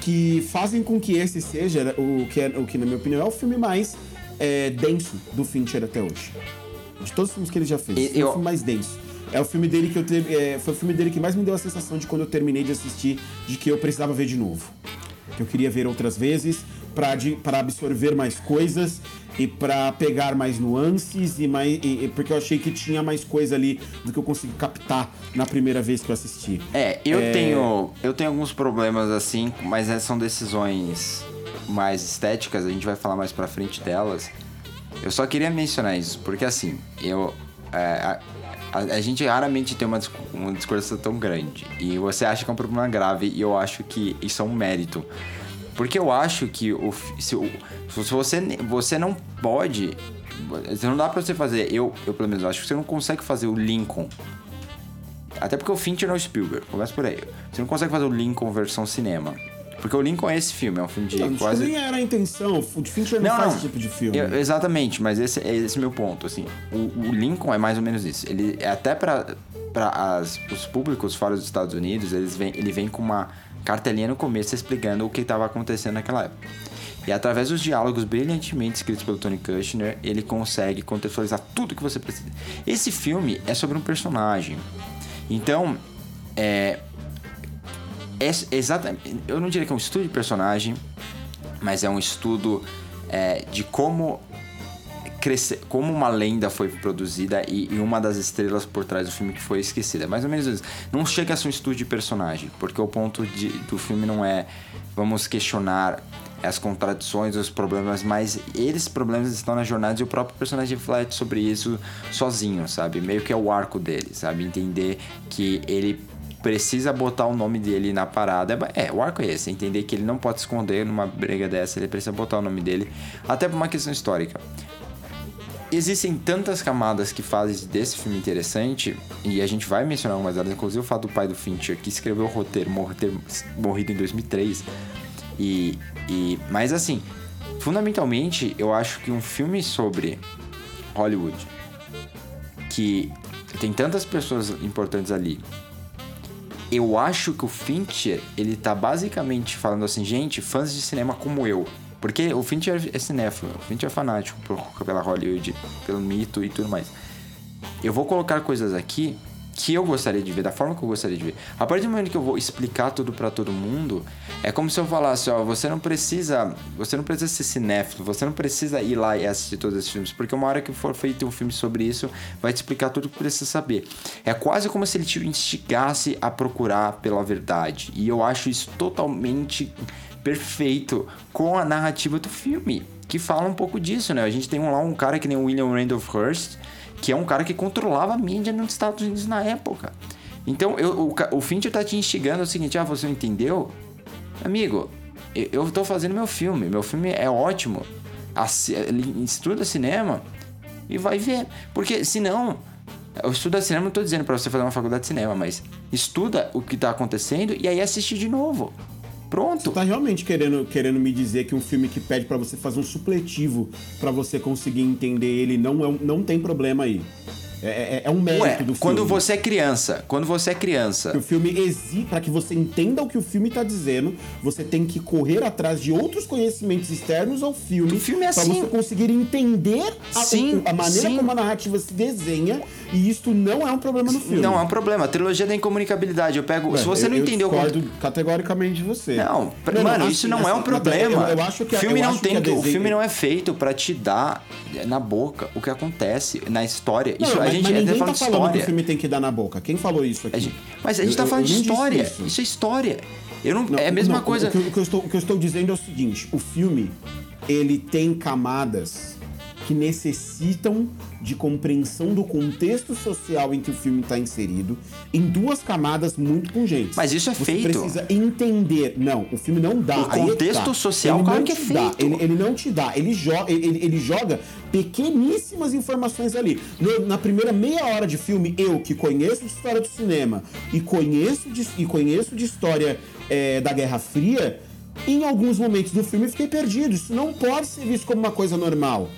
que fazem com que esse seja o que, é, o que na minha opinião é o filme mais é, denso do Fincher até hoje. De todos os filmes que ele já fez, E- esse é eu- o filme mais denso. É o filme dele que eu teve, é, foi o filme dele que mais me deu a sensação de quando eu terminei de assistir, de que eu precisava ver de novo. Que eu queria ver outras vezes de- pra absorver mais coisas e pra pegar mais nuances e mais e- e- porque eu achei que tinha mais coisa ali do que eu consegui captar na primeira vez que eu assisti. É, eu tenho eu tenho alguns problemas assim, mas é- são decisões mais estéticas, a gente vai falar mais pra frente delas. Eu só queria mencionar isso, porque assim, eu é, a, a- gente raramente tem uma, uma discurso tão grande. E você acha que é um problema grave, e eu acho que isso é um mérito. Porque eu acho que o, se, o- se você, você não pode. Não dá pra você fazer. Eu, eu, pelo menos, acho que você não consegue fazer o Lincoln até porque o Fincher não é o Spielberg, começa por aí. Você não consegue fazer o Lincoln versão cinema. Porque o Lincoln é esse filme, é um filme de Não, quase. nem era a intenção. O Fincher não, Não, faz não. esse tipo de filme. Eu- exatamente, mas esse é esse meu ponto, assim. O, o Lincoln é mais ou menos isso. Ele é até para para os públicos fora dos Estados Unidos, eles vem, ele vem com uma cartelinha no começo explicando o que estava acontecendo naquela época. E através dos diálogos brilhantemente escritos pelo Tony Kushner, ele consegue contextualizar tudo que você precisa. Esse filme é sobre um personagem. Então, é, é exatamente, eu não diria que é um estudo de personagem, mas é um estudo é, de como crescer, como uma lenda foi produzida e, e uma das estrelas por trás do filme que foi esquecida. Mais ou menos isso. Não chega a ser um estudo de personagem, porque o ponto de- do filme não é vamos questionar as contradições, os problemas, mas eles problemas estão na jornada e o próprio personagem reflete sobre isso sozinho, sabe? Meio que é o arco dele, sabe? Entender que ele precisa botar o nome dele na parada. É, o arco é esse, entender que ele não pode se esconder numa briga dessa, ele precisa botar o nome dele, até por uma questão histórica. Existem tantas camadas que fazem desse filme interessante, e a gente vai mencionar algumas delas, inclusive o fato do pai do Fincher, que escreveu o roteiro, mor- ter morrido em 2003. E, e, mas assim, fundamentalmente, eu acho que um filme sobre Hollywood, que tem tantas pessoas importantes ali, eu acho que o Fincher, ele tá basicamente falando assim, gente, fãs de cinema como eu. Porque o Fincher é cinéfilo, o Fincher é fanático por, pela Hollywood, pelo mito e tudo mais. Eu vou colocar coisas aqui que eu gostaria de ver, da forma que eu gostaria de ver. A partir do momento que eu vou explicar tudo pra todo mundo, é como se eu falasse, ó, você não precisa, você não precisa ser cinéfilo, você não precisa ir lá e assistir todos esses filmes, porque uma hora que for feito um filme sobre isso, vai te explicar tudo que precisa saber. É quase como se ele te instigasse a procurar pela verdade. E eu acho isso totalmente perfeito com a narrativa do filme, que fala um pouco disso, né? A gente tem lá um cara que nem o William Randolph Hearst, que é um cara que controlava a mídia nos Estados Unidos na época. Então, eu, o, o Fincher tá te instigando o seguinte, ah, você entendeu? Amigo, eu, eu tô fazendo meu filme, meu filme é ótimo. Estuda cinema e vai ver. Porque senão, eu estudo cinema, não tô dizendo pra você fazer uma faculdade de cinema, mas estuda o que tá acontecendo e aí assiste de novo. Pronto. Tá realmente querendo, querendo me dizer que um filme que pede pra você fazer um supletivo pra você conseguir entender ele não, é, não tem problema aí. É, é- é um mérito Ué, do filme. quando você é criança, quando você é criança, o filme exige, para que você entenda o que o filme tá dizendo, você tem que correr atrás de outros conhecimentos externos ao filme. O filme é pra assim. você conseguir entender a, Sim, a maneira sim. como a narrativa se desenha. E isto não é um problema no filme. não é um problema. A trilogia da incomunicabilidade, eu pego. Ué, se você eu- não eu entendeu discordo categoricamente de você. Não, pra- mano, isso não é um assim, problema. Eu, eu acho que o filme não tem que, o filme não é feito pra te dar na boca o que acontece na história. Não, Isso a mas, gente mas ninguém tá falando que o filme tem que dar na boca. Quem falou isso aqui? A gente- mas a gente tá Eu- falando eu de história. isso. Isso é história. Eu não, Não, é a mesma não, coisa. O que, eu- o que estou, o que eu estou dizendo é o seguinte: o filme ele tem camadas que necessitam de compreensão do contexto social em que o filme está inserido em duas camadas muito pungentes. Mas isso é Você feito. precisa entender. Não, o filme não dá. O é contexto tá. social, claro não que é feito. Ele, ele não te dá. Ele, joga, ele, ele joga pequeníssimas informações ali. No- na primeira meia hora de filme, eu que conheço de história do cinema e conheço de, e conheço de história é, da Guerra Fria, em alguns momentos do filme fiquei perdido. Isso não pode ser visto como uma coisa normal.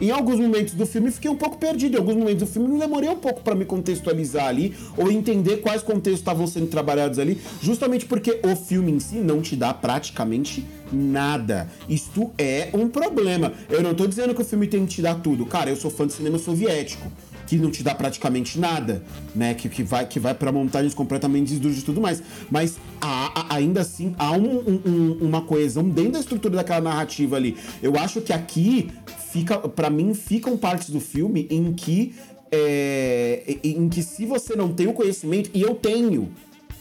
Em alguns momentos do filme fiquei um pouco perdido. Em alguns momentos do filme me demorei um pouco para me contextualizar ali ou entender quais contextos estavam sendo trabalhados ali, justamente porque o filme em si não te dá praticamente nada. Isto é um problema. Eu não tô dizendo que o filme tem que te dar tudo. Cara, eu sou fã de cinema soviético. Que não te dá praticamente nada, né? Que, que vai, que vai para montagens completamente esduras e tudo mais. Mas há- ainda assim há um- um- uma coesão dentro da estrutura daquela narrativa ali. Eu acho que aqui fica, para mim, ficam partes do filme em que é, em que se você não tem o conhecimento e eu tenho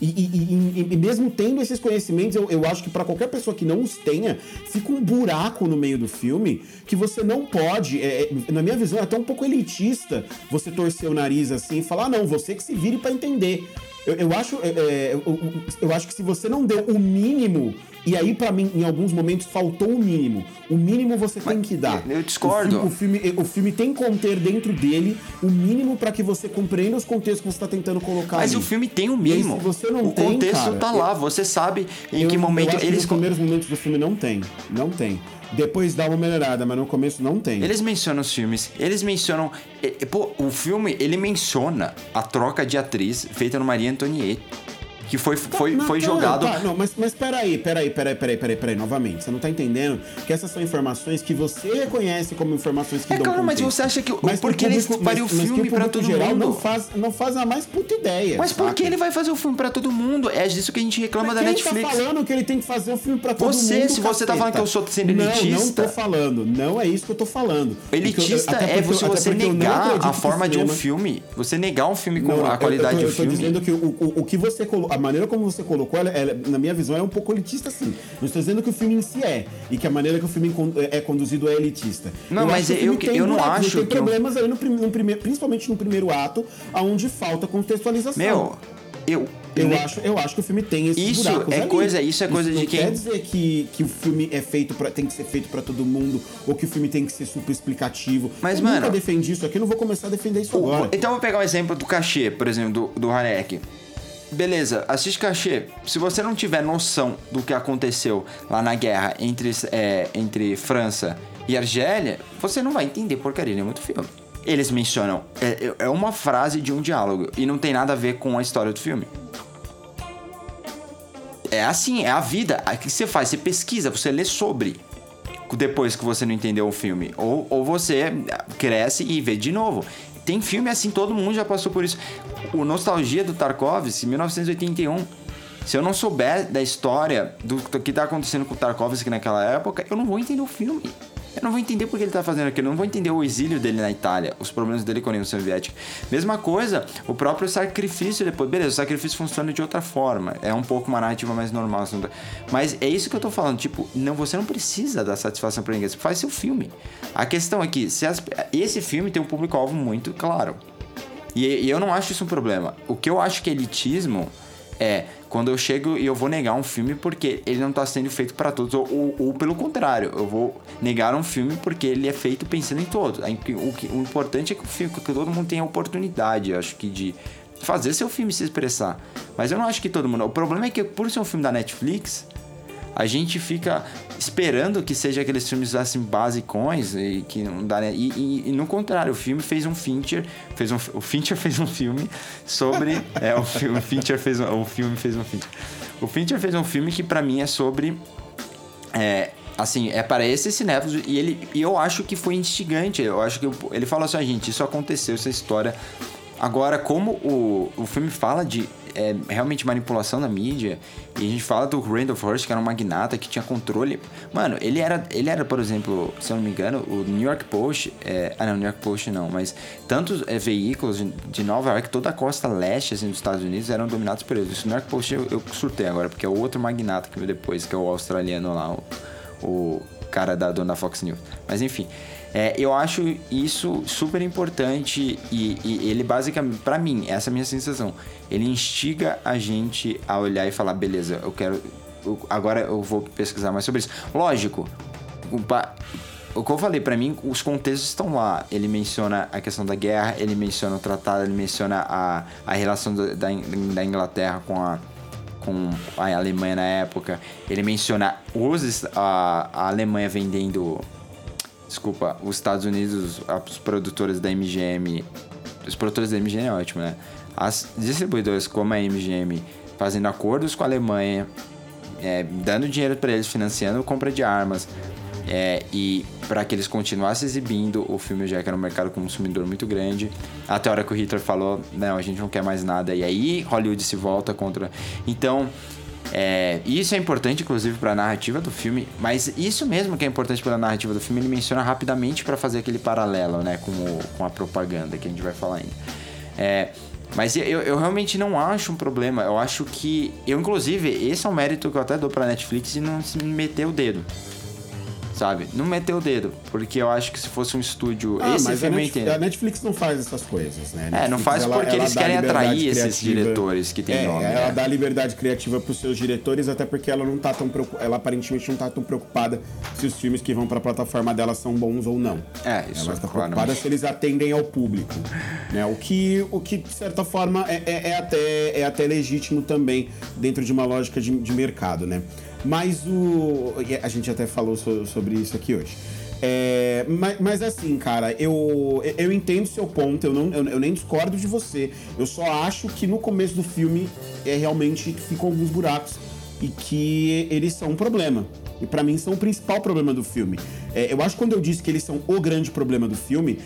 e, e- e- e mesmo tendo esses conhecimentos, eu, eu acho que para qualquer pessoa que não os tenha, fica um buraco no meio do filme que você não pode. é, é, na minha visão, é até um pouco elitista você torcer o nariz assim e falar: ah, não, você que se vire para entender. Eu, eu acho, é, é, eu, eu- eu acho que se você não deu o mínimo, e aí pra mim, em alguns momentos, faltou o mínimo. O mínimo você tem que dar. eu discordo. O filme, o filme, o filme tem que conter dentro dele o mínimo pra que você compreenda os contextos que você tá tentando colocar Mas ali. o filme tem o mínimo. se você não o tem, contexto cara, tá lá, você sabe em que momento acho que eles nos primeiros momentos do filme não tem. Não tem. Depois dá uma melhorada, mas no começo não tem. Eles mencionam os filmes, eles mencionam. e- e, Pô, o filme, ele menciona a troca de atriz feita no Maria Antoniette. Que foi, foi, Não, foi tá, jogado. Tá, não, mas, mas peraí, peraí, peraí, peraí, peraí, peraí, novamente. Você não tá entendendo que essas são informações que você reconhece como informações que É dão claro, mas contexto. você acha que- Mas porque o mas- mas que filme o pra público todo geral mundo? Não faz, não faz a mais puta ideia. Mas por que ele vai fazer o filme pra todo mundo? É disso que a gente reclama Mas da quem Netflix. tá falando que ele tem que fazer um filme pra todo Você, mundo? se você tá caceta? falando que eu sou sendo Não, elitista- não tô falando. Não é isso que eu tô falando. Eu- Elitista é eu- você, até você não negar a forma de um filme. Você negar um filme com Não, não, a qualidade do eu tô filme. dizendo que o, o, o que você colocou, a maneira como você colocou, ela, ela, na minha visão, é um pouco elitista, sim. Não estou dizendo que o filme em si é, e que a maneira que o filme con- é conduzido é elitista. Não, eu mas eu- tem eu não buracos, acho tem que eu- problemas aí no, no primeiro, principalmente no primeiro ato, aonde falta contextualização. Meu, eu. Eu acho, eu acho que o filme tem esses Isso é ali. coisa- isso é coisa não de quem- quer dizer que, que o filme é feito pra, tem que ser feito pra todo mundo ou que o filme tem que ser super explicativo. Mas, eu mano- nunca defendi isso aqui, não vou começar a defender isso O- agora. Então eu vou pegar o exemplo do cachê, por exemplo, do, do Haneke. Beleza, assiste cachê. Se você não tiver noção do que aconteceu lá na guerra entre, é, entre França e Argélia, você não vai entender porcaria nenhuma do filme. Eles mencionam. É, é uma frase de um diálogo e não tem nada a ver com a história do filme. É assim, é a vida. O que você faz? Você pesquisa, você lê sobre. Depois que você não entendeu o filme. Ou, ou você cresce e vê de novo. Tem filme assim, todo mundo já passou por isso. O Nostalgia do Tarkovsky, 1981. Se eu não souber da história do, que tá acontecendo com o Tarkovsky naquela época, eu não vou entender o filme. Eu não vou entender por que ele tá fazendo aquilo. Eu não vou entender o exílio dele na Itália, os problemas dele com a União Soviética. Mesma coisa, o próprio sacrifício depois. Beleza, o sacrifício funciona de outra forma. É um pouco uma narrativa mais normal. assim, Mas é isso que eu tô falando. Tipo, não, você não precisa dar satisfação pra ninguém. Você faz seu filme. A questão é que se as- esse filme tem um público-alvo muito claro. E, e eu não acho isso um problema. O que eu acho que é elitismo é quando eu chego e eu vou negar um filme porque ele não tá sendo feito para todos, ou, ou- ou pelo contrário, eu vou negar um filme porque ele é feito pensando em todos. O, o importante é que o filme, que todo mundo tenha oportunidade, eu acho que de fazer seu filme se expressar. Mas eu não acho que todo mundo. O problema é que por ser um filme da Netflix, a gente fica esperando que seja aqueles filmes assim basicões e que não dá e, e- e no contrário o filme fez um Fincher fez um o Fincher <laughs> fez um filme sobre é o filme Fincher fez um, o filme fez um Fincher o Fincher fez um filme que pra mim é sobre é, assim, é para esses cinéfilos e ele e eu acho que foi instigante. Eu acho que eu- ele fala assim, "Ah, gente, isso aconteceu, essa história. Agora, como o, o filme fala de é, realmente manipulação da mídia, e a gente fala do Randolph Hearst, que era um magnata que tinha controle. Mano, ele era, ele era por exemplo, se eu não me engano, o New York Post. é, ah, não, New York Post não, mas tantos é, veículos de, Nova York, toda a costa leste assim, dos Estados Unidos eram dominados por eles. O New York Post eu, eu surtei agora, porque é o outro magnata que veio depois, que é o australiano lá, o, o cara da dona Fox News. Mas enfim, é, eu acho isso super importante e, e ele basicamente, pra mim, essa é a minha sensação. Ele instiga a gente a olhar e falar, beleza, eu quero. eu- agora eu vou pesquisar mais sobre isso. Lógico, o, o que eu falei, pra mim, os contextos estão lá. Ele menciona a questão da guerra, ele menciona o tratado, ele menciona a, a relação da, da Inglaterra com a, com a Alemanha na época. Ele menciona os, a, a Alemanha vendendo. Desculpa, os Estados Unidos, os produtores da MGM. Os produtores da MGM é ótimo, né? As distribuidoras como a MGM fazendo acordos com a Alemanha, é, dando dinheiro para eles, financiando compra de armas. É, e para que eles continuassem exibindo o filme, já que era um mercado consumidor muito grande. Até a hora que o Hitler falou: não, a gente não quer mais nada. E aí Hollywood se volta contra. Então, é, isso é importante, inclusive, para a narrativa do filme, mas isso mesmo que é importante pela narrativa do filme, ele menciona rapidamente para fazer aquele paralelo, né, com, o- com a propaganda que a gente vai falar ainda. É, mas eu, eu realmente não acho um problema. Eu acho que. Eu, inclusive, esse é um mérito que eu até dou pra Netflix e não se meter o dedo. Sabe? Não meteu o dedo, porque eu acho que se fosse um estúdio. Ah, esse mas a Netflix, a Netflix não faz essas coisas, né? A É, não Netflix, faz porque eles dá querem atrair esses criativa. diretores que têm é, nome, Ela né? dá liberdade criativa pros seus diretores, até porque ela não tá tão preocupada, ela aparentemente não tá tão preocupada se os filmes que vão pra plataforma dela são bons ou não. É, isso Ela está claramente. preocupada se eles atendem ao público. Né? O, que, o que, de certa forma, é, é- é até, é até legítimo também dentro de uma lógica de, de mercado, né? Mas o. A gente até falou so- sobre isso aqui hoje. É, mas, mas assim, cara, eu, eu entendo seu ponto, eu, não, eu, eu nem discordo de você. Eu só acho que no começo do filme é realmente ficam alguns buracos e que eles são um problema. E pra mim são o principal problema do filme. É, eu acho que quando eu disse que eles são o grande problema do filme,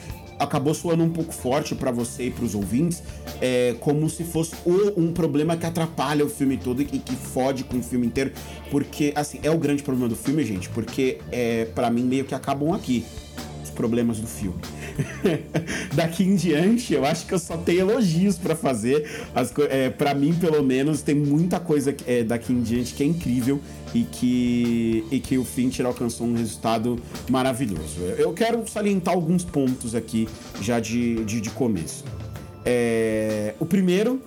acabou soando um pouco forte pra você e pros ouvintes, é, como se fosse o, um problema que atrapalha o filme todo e que fode com o filme inteiro. Porque, assim, é o grande problema do filme, gente, porque é, para mim meio que acabam aqui os problemas do filme. <laughs> Daqui em diante, eu acho que eu só tenho elogios pra fazer. É, para mim, pelo menos, tem muita coisa é, daqui em diante que é incrível e que, e que o Fincher alcançou um resultado maravilhoso. Eu- Eu quero salientar alguns pontos aqui já de, de, de começo. É, o primeiro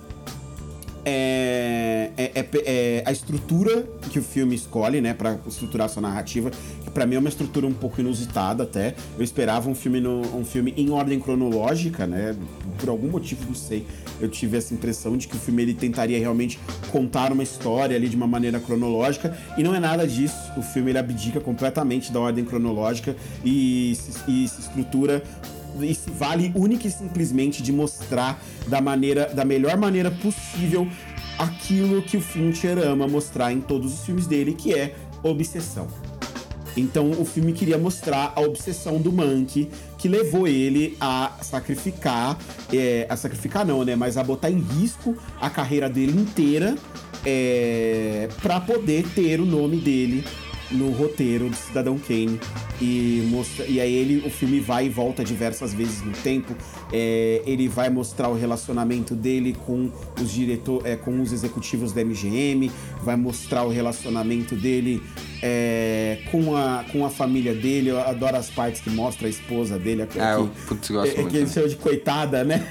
é, é- é- é a estrutura que o filme escolhe, né, para estruturar sua narrativa. Para mim é uma estrutura um pouco inusitada até. Eu esperava um filme no, um filme em ordem cronológica, né? Por algum motivo não sei, eu tive essa impressão de que o filme ele tentaria realmente contar uma história ali de uma maneira cronológica e não é nada disso. O filme ele abdica completamente da ordem cronológica e se, e se estrutura e se vale única e simplesmente de mostrar da maneira da melhor maneira possível aquilo que o Fincher ama mostrar em todos os filmes dele, que é obsessão. Então o filme queria mostrar a obsessão do Monkey que levou ele a sacrificar, é, a sacrificar não, né? Mas a botar em risco a carreira dele inteira é, para poder ter o nome dele no roteiro de Cidadão Kane e mostra e aí ele o filme vai e volta diversas vezes no tempo É, ele vai mostrar o relacionamento dele com os diretor é, com os executivos da MGM vai mostrar o relacionamento dele é, com a com a família dele eu adoro as partes que mostra a esposa dele aqui, Ah, eu, putz, gosto é, muito que ele chama de coitada né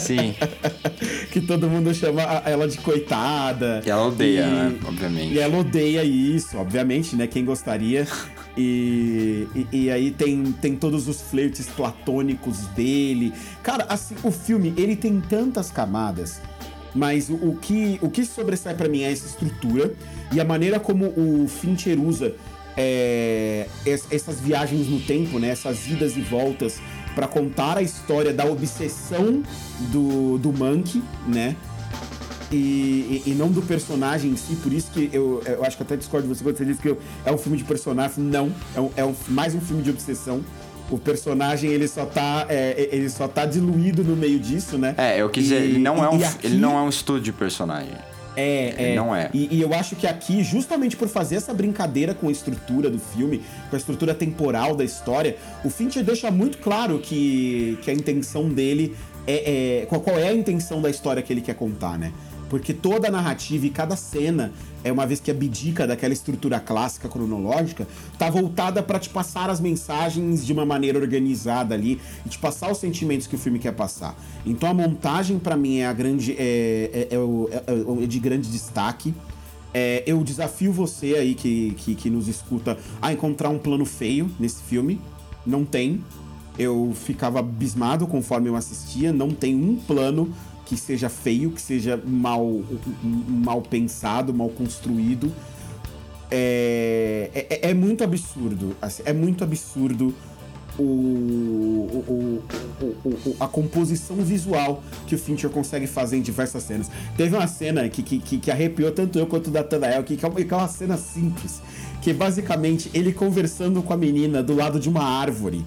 Sim. <laughs> que todo mundo chama a- ela de coitada E ela odeia, E- né? Obviamente. e ela odeia isso, obviamente, né? Quem gostaria. <laughs> E, e, e aí tem, tem todos os flertes platônicos dele. Cara, assim, o filme, ele tem tantas camadas. Mas o, o que, o que sobressai pra mim é essa estrutura e a maneira como o Fincher usa é, es- essas viagens no tempo, né? Essas idas e voltas pra contar a história da obsessão do, do Monkey, né? e, e- e não do personagem em si, por isso que eu, eu acho que até discordo de você quando você diz que eu- é um filme de personagem. Não, é, um- é um- mais um filme de obsessão. O personagem ele só tá é, ele só tá diluído no meio disso, né? É, eu quis dizer, ele não é um, aqui- ele não é um estudo de personagem. é, Ele é. não é. E, e eu acho que aqui, justamente por fazer essa brincadeira com a estrutura do filme, com a estrutura temporal da história, o Fincher deixa muito claro que, que a intenção dele é, é- qual, qual é a intenção da história que ele quer contar, né? Porque toda a narrativa e cada cena, é uma vez que abdica daquela estrutura clássica cronológica, tá voltada pra te passar as mensagens de uma maneira organizada ali e te passar os sentimentos que o filme quer passar. Então a montagem pra mim é a grande é, é- é é- é de grande destaque. É, eu desafio você aí que, que, que nos escuta a encontrar um plano feio nesse filme. Não tem. Eu ficava abismado conforme eu assistia. Não tem um plano que seja feio, que seja mal, mal pensado, mal construído. É, é, é muito absurdo. assim, é muito absurdo o, o- o- o- o- a composição visual que o Fincher consegue fazer em diversas cenas. Teve uma cena que, que, que- arrepiou tanto eu quanto o Nathanael, que, que é uma- que é uma cena simples. Que é basicamente ele conversando com a menina do lado de uma árvore.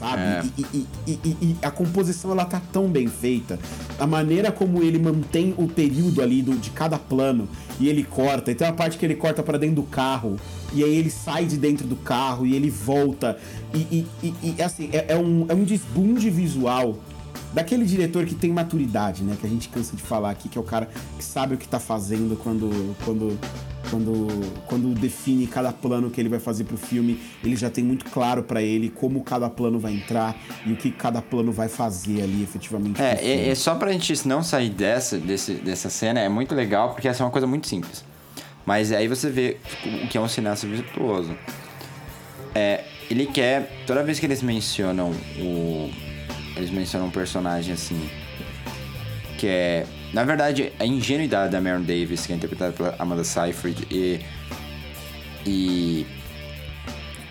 Sabe? É. E, e- e- e- a composição ela tá tão bem feita. A maneira como ele mantém o período ali do, de cada plano e ele corta. E tem uma parte que ele corta pra dentro do carro. E aí ele sai de dentro do carro e ele volta. E, e- e- e, assim, é, é um, é um desbunde visual daquele diretor que tem maturidade, né? Que a gente cansa de falar aqui, que é o cara que sabe o que tá fazendo quando, quando, Quando, quando define cada plano que ele vai fazer pro filme, ele já tem muito claro para ele como cada plano vai entrar e o que cada plano vai fazer ali efetivamente. É, é, é só pra gente não sair dessa, desse, dessa cena, é muito legal, porque essa é uma coisa muito simples. Mas aí você vê o que é um cineasta virtuoso. É, ele quer. Toda vez que eles mencionam o. Eles mencionam um personagem assim. Que é. Na verdade, a ingenuidade da Mary Davis, que é interpretada pela Amanda Seyfried, e. E.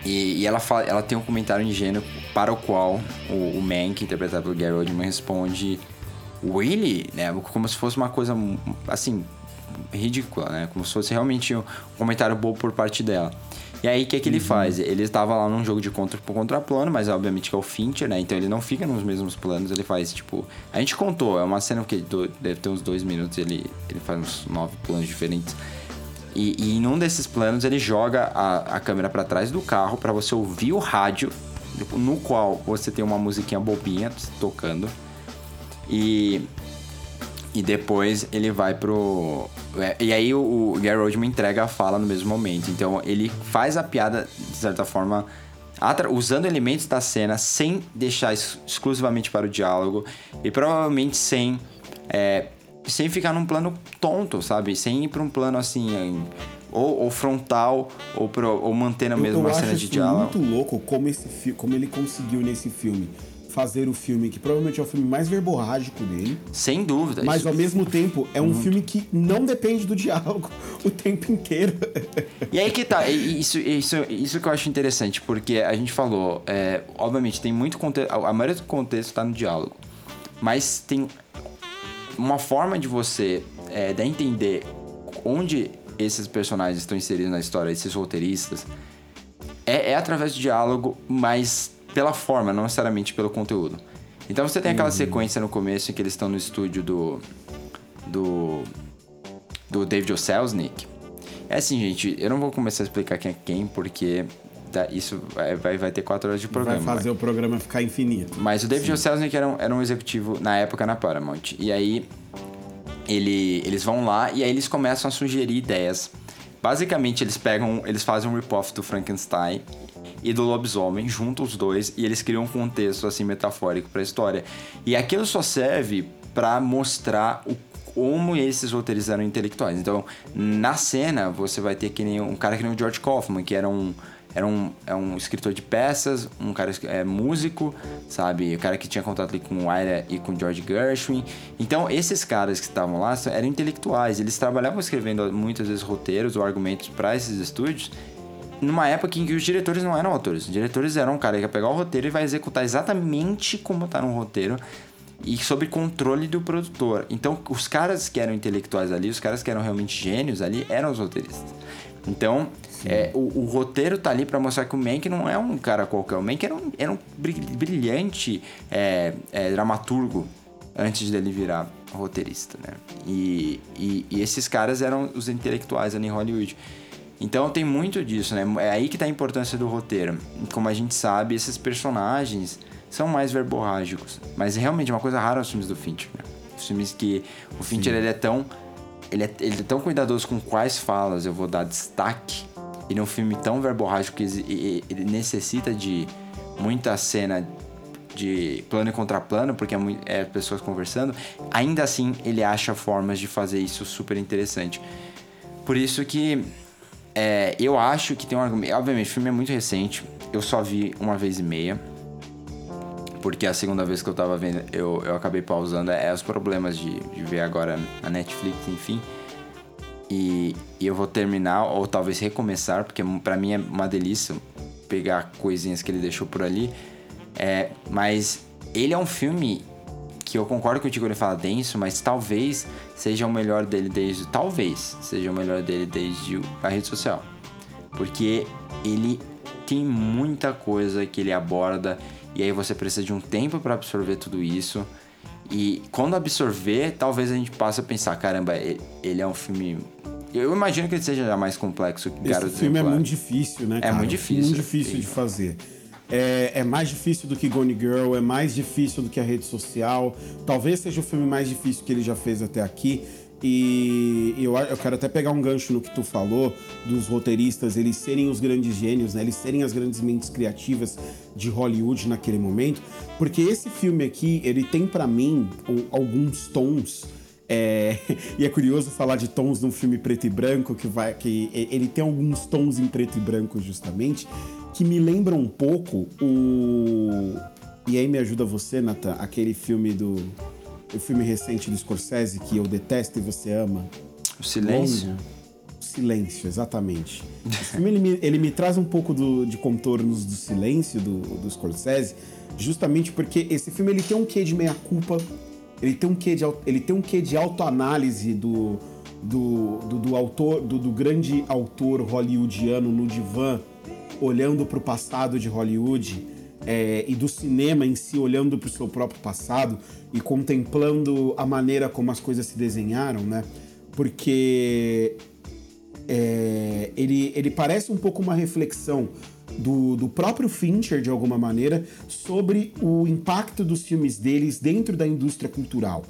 E, e ela, fala, ela tem um comentário ingênuo para o qual o, o Mank, interpretado pelo Gary Oldman, responde Really? Né? Como se fosse uma coisa, assim, ridícula, né? Como se fosse realmente um comentário bobo por parte dela. E aí, o que, que ele faz? Ele estava lá num jogo de contra, contraplano, mas obviamente que é o Fincher, né? Então ele não fica nos mesmos planos, ele faz, tipo... A gente contou, é uma cena que deve ter uns dois minutos, ele, ele faz uns nove planos diferentes. E, e em um desses planos, ele joga a, a câmera para trás do carro para você ouvir o rádio, no qual você tem uma musiquinha bobinha tocando. E e depois ele vai pro. É, e aí o, o Gary Oldman entrega a fala no mesmo momento. Então ele faz a piada, de certa forma, usando elementos da cena sem deixar exclusivamente para o diálogo e provavelmente sem. É, sem ficar num plano tonto, sabe? Sem ir para um plano assim. Ou, ou frontal, ou, pro, ou mantendo mesmo uma cena de diálogo. muito louco como, esse, como ele conseguiu nesse filme fazer o filme, que provavelmente é o filme mais verborrágico dele. Sem dúvida. Mas ao mesmo tempo é um muito. filme que não depende do diálogo <laughs> o tempo inteiro. E aí que tá, isso, isso, isso que eu acho interessante, porque a gente falou, é, obviamente tem muito contexto, a maioria do contexto tá no diálogo, mas tem uma forma de você é, de entender onde esses personagens estão inseridos na história, esses roteiristas, é, é através do diálogo, mas pela forma, não necessariamente pelo conteúdo. Então você tem aquela uhum. sequência no começo em que eles estão no estúdio do. do. do David O. Selznick. É assim, gente, eu não vou começar a explicar quem é quem, porque isso vai, vai, ter quatro horas de programa. Vai fazer vai. o programa ficar infinito. Mas o David O. Selznick era um, era um executivo na época na Paramount. E aí ele, eles vão lá e aí eles começam a sugerir ideias. Basicamente, eles pegam, eles fazem um rip-off do Frankenstein e do lobisomem, juntam os dois e eles criam um contexto assim metafórico para a história. E aquilo só serve para mostrar o como esses roteiristas eram intelectuais. Então, na cena, você vai ter que nem um cara que nem o George Kaufman, que era um era um, é um escritor de peças, um cara é músico, sabe? O cara que tinha contato ali com o Ira e com George Gershwin. Então, esses caras que estavam lá eram intelectuais. Eles trabalhavam escrevendo muitas vezes roteiros ou argumentos para esses estúdios numa época em que os diretores não eram autores. Os diretores eram um cara que ia pegar o roteiro e vai executar exatamente como tá no roteiro e sob controle do produtor. Então, os caras que eram intelectuais ali, os caras que eram realmente gênios ali, eram os roteiristas. Então, é, o, o, roteiro tá ali para mostrar que o Mank não é um cara qualquer. O Mank era um, era um brilhante é, é, dramaturgo antes dele virar roteirista, né? E, e, e, esses caras eram os intelectuais ali em Hollywood. Então tem muito disso, né? É aí que tá a importância do roteiro. Como a gente sabe, esses personagens são mais verborrágicos. Mas realmente é uma coisa rara os filmes do Fincher, né? Os filmes que o Fincher ele é tão ele é, ele é tão cuidadoso com quais falas eu vou dar destaque. Ele é um filme tão verborrágico que ele necessita de muita cena de plano e contraplano, porque é, é pessoas conversando. Ainda assim, ele acha formas de fazer isso super interessante. Por isso que é, eu acho que tem um argumento. Obviamente, o filme é muito recente. Eu só vi uma vez e meia. Porque a segunda vez que eu tava vendo, eu, eu acabei pausando. É os problemas de, de ver agora a Netflix, enfim. E, e, eu vou terminar, ou talvez recomeçar, porque para mim é uma delícia pegar coisinhas que ele deixou por ali. É, mas ele é um filme que eu concordo contigo ele fala denso, mas talvez seja o melhor dele desde. Talvez seja o melhor dele desde a rede social. Porque ele tem muita coisa que ele aborda e aí você precisa de um tempo para absorver tudo isso. E quando absorver, talvez a gente passe a pensar, caramba, ele é um filme eu imagino que ele seja mais complexo que Garoto Esse filme é muito difícil, né, cara? É muito difícil. Muito difícil de fazer é, é, mais difícil do que Gone Girl, é mais difícil do que a rede social. Talvez seja o filme mais difícil que ele já fez até aqui. E eu, eu quero até pegar um gancho no que tu falou dos roteiristas, eles serem os grandes gênios, né? Eles serem as grandes mentes criativas de Hollywood naquele momento, porque esse filme aqui, ele tem para mim alguns tons é, <laughs> e é curioso falar de tons num filme preto e branco, que, vai, que ele tem alguns tons em preto e branco, justamente, que me lembram um pouco o. E aí me ajuda você, Nathan, aquele filme do. O filme recente do Scorsese que eu detesto e você ama. O Silêncio? Longo. Silêncio, exatamente. <laughs> Esse filme ele me, ele me traz um pouco do, de contornos do silêncio do, do Scorsese, justamente porque esse filme ele tem um quê de meia-culpa ele tem um quê de, ele tem um quê de autoanálise do, do, do, do autor, do, do, grande autor hollywoodiano no divã, olhando para o passado de Hollywood é, e do cinema em si, olhando para o seu próprio passado e contemplando a maneira como as coisas se desenharam, né? Porque é, ele, ele parece um pouco uma reflexão do, do próprio Fincher, de alguma maneira, sobre o impacto dos filmes deles dentro da indústria cultural.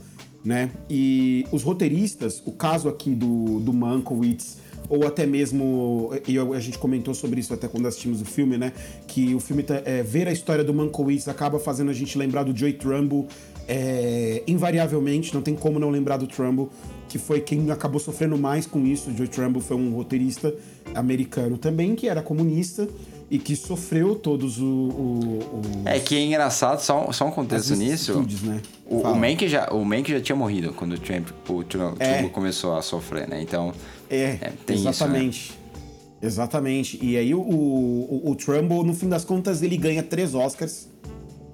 Né? E os roteiristas, o caso aqui do, do Mankiewicz, ou até mesmo, e a gente comentou sobre isso até quando assistimos o filme, né? Que o filme, tá, é, ver a história do Mankiewicz acaba fazendo a gente lembrar do Joey Trumbull, é, invariavelmente, não tem como não lembrar do Trumbull, que foi quem acabou sofrendo mais com isso. O Joey Trumbull foi um roteirista americano também, que era comunista, e que sofreu todos o, o, É que é engraçado, só, só um contexto nisso. Né? O, o Mank já, o Mank já tinha morrido quando o Trump, o Trump, é. começou a sofrer, né? Então. É, é exatamente. Isso, né? Exatamente. E aí o, o, o Trumbull, no fim das contas, ele ganha três Oscars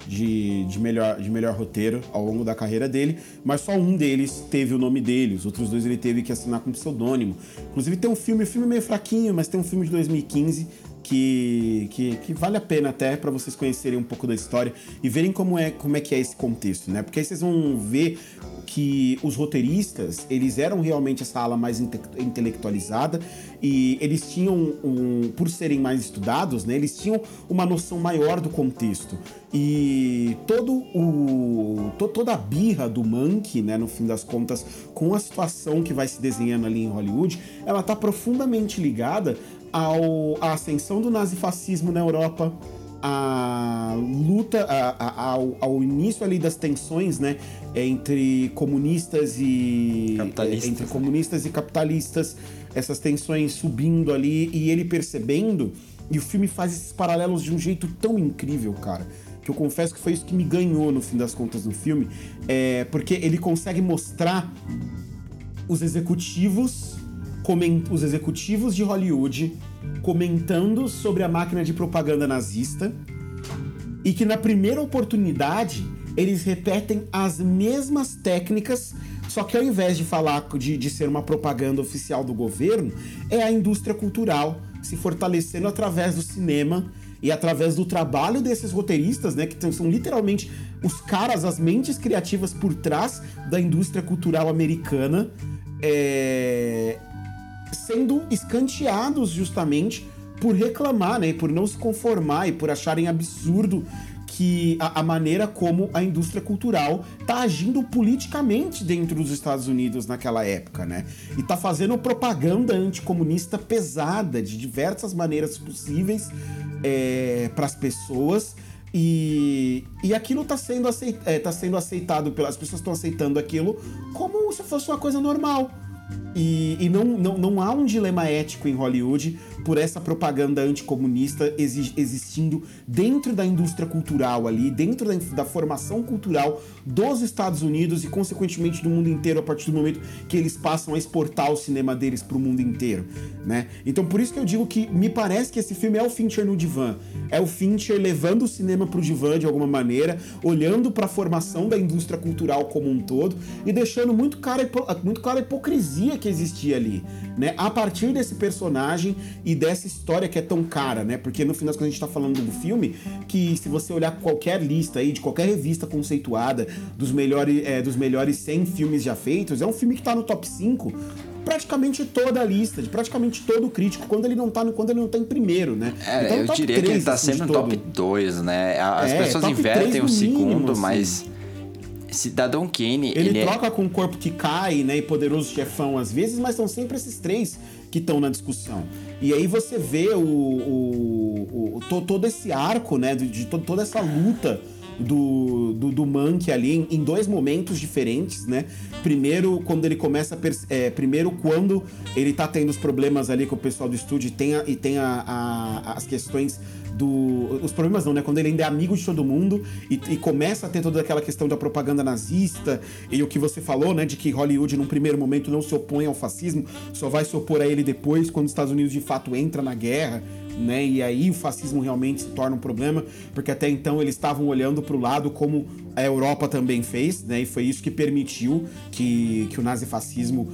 de, de, melhor, de melhor roteiro ao longo da carreira dele, mas só um deles teve o nome dele, os outros dois ele teve que assinar com pseudônimo. Inclusive tem um filme, o filme é meio fraquinho, mas tem um filme de 2015 que, que, que vale a pena até para vocês conhecerem um pouco da história e verem como é, como é que é esse contexto, né? Porque aí vocês vão ver que os roteiristas, eles eram realmente essa ala mais inte intelectualizada e eles tinham, um, por serem mais estudados, né, eles tinham uma noção maior do contexto. E todo o, to, toda a birra do Monkey, né, no fim das contas, com a situação que vai se desenhando ali em Hollywood, ela está profundamente ligada ao, à ascensão do nazifascismo na Europa, a luta, a, a, ao, ao, início ali das tensões, né, entre comunistas e capitalistas. entre comunistas e capitalistas, essas tensões subindo ali e ele percebendo, e o filme faz esses paralelos de um jeito tão incrível, cara. Que eu confesso que foi isso que me ganhou no fim das contas no filme, é porque ele consegue mostrar os executivos os executivos de Hollywood comentando sobre a máquina de propaganda nazista e que na primeira oportunidade eles repetem as mesmas técnicas, só que ao invés de falar de, de ser uma propaganda oficial do governo, é a indústria cultural se fortalecendo através do cinema e através do trabalho desses roteiristas, né, que são literalmente os caras, as mentes criativas por trás da indústria cultural americana, é, sendo escanteados justamente por reclamar, né, por não se conformar e por acharem absurdo que a, a, maneira como a indústria cultural tá agindo politicamente dentro dos Estados Unidos naquela época, né? E tá fazendo propaganda anticomunista pesada de diversas maneiras possíveis é, para as pessoas. E, e aquilo está sendo, aceit, é, tá sendo aceitado pelas pessoas estão aceitando aquilo como se fosse uma coisa normal. E, e não, não, não há um dilema ético em Hollywood por essa propaganda anticomunista existindo dentro da indústria cultural ali, dentro da, da, formação cultural dos Estados Unidos e, consequentemente, do mundo inteiro a partir do momento que eles passam a exportar o cinema deles para o mundo inteiro, né? Então, por isso que eu digo que me parece que esse filme é o Fincher no divã. É o Fincher levando o cinema para o divã de alguma maneira, olhando para a formação da indústria cultural como um todo e deixando muito clara, muito clara a hipocrisia que existia ali, né? A partir desse personagem e dessa história que é tão cara, né? Porque no final das contas a gente tá falando do filme que se você olhar qualquer lista aí, de qualquer revista conceituada dos melhores, é, dos melhores 100 filmes já feitos, é um filme que tá no top 5 praticamente toda a lista, de praticamente todo o crítico, quando ele não tá, no, quando ele não tá em primeiro, né? É, então, eu diria 3, que ele tá assim, sempre no top 2, né? As é, pessoas invertem o segundo, mínimo, mas... Assim Cidadão Kane, Ele, ele, é- troca com o corpo que cai, né? E poderoso chefão às vezes, mas são sempre esses três que estão na discussão. E aí você vê o, o- o- to- todo esse arco, né? De, de to- toda essa luta do, do, do Monkey ali em, em dois momentos diferentes, né? Primeiro, quando ele começa é, primeiro quando ele tá tendo os problemas ali com o pessoal do estúdio e tem, a- e tem a- a- as questões do. Os problemas não, né? Quando ele ainda é amigo de todo mundo e, e começa a ter toda aquela questão da propaganda nazista e o que você falou, né? De que Hollywood, num primeiro momento, não se opõe ao fascismo, só vai se opor a ele depois, quando os Estados Unidos de fato entra na guerra. Né? E aí o fascismo realmente se torna um problema, porque até então eles estavam olhando para o lado como a Europa também fez, né? E foi isso que permitiu que, que o nazifascismo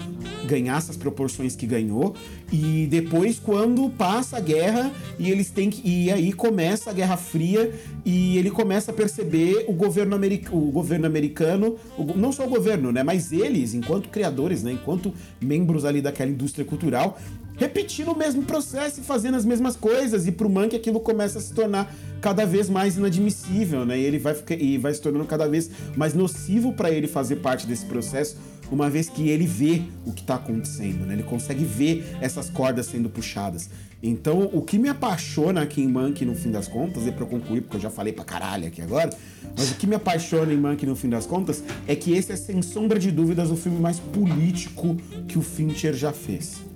ganhasse as proporções que ganhou. E depois, quando passa a guerra e eles têm que. E aí começa a Guerra Fria e ele começa a perceber o governo, americ, o governo americano, o não só o governo, né? Mas eles, enquanto criadores, né? Enquanto membros ali daquela indústria cultural, repetindo o mesmo processo e fazendo as mesmas coisas. E pro Monkey aquilo começa a se tornar cada vez mais inadmissível, né? E ele vai, ficar, e vai se tornando cada vez mais nocivo para ele fazer parte desse processo, uma vez que ele vê o que tá acontecendo, né? Ele consegue ver essas cordas sendo puxadas. Então, o que me apaixona aqui em Monkey no fim das contas, e pra concluir, porque eu já falei pra caralho aqui agora, mas o que me apaixona em Monkey no fim das contas é que esse é, sem sombra de dúvidas, o filme mais político que o Fincher já fez.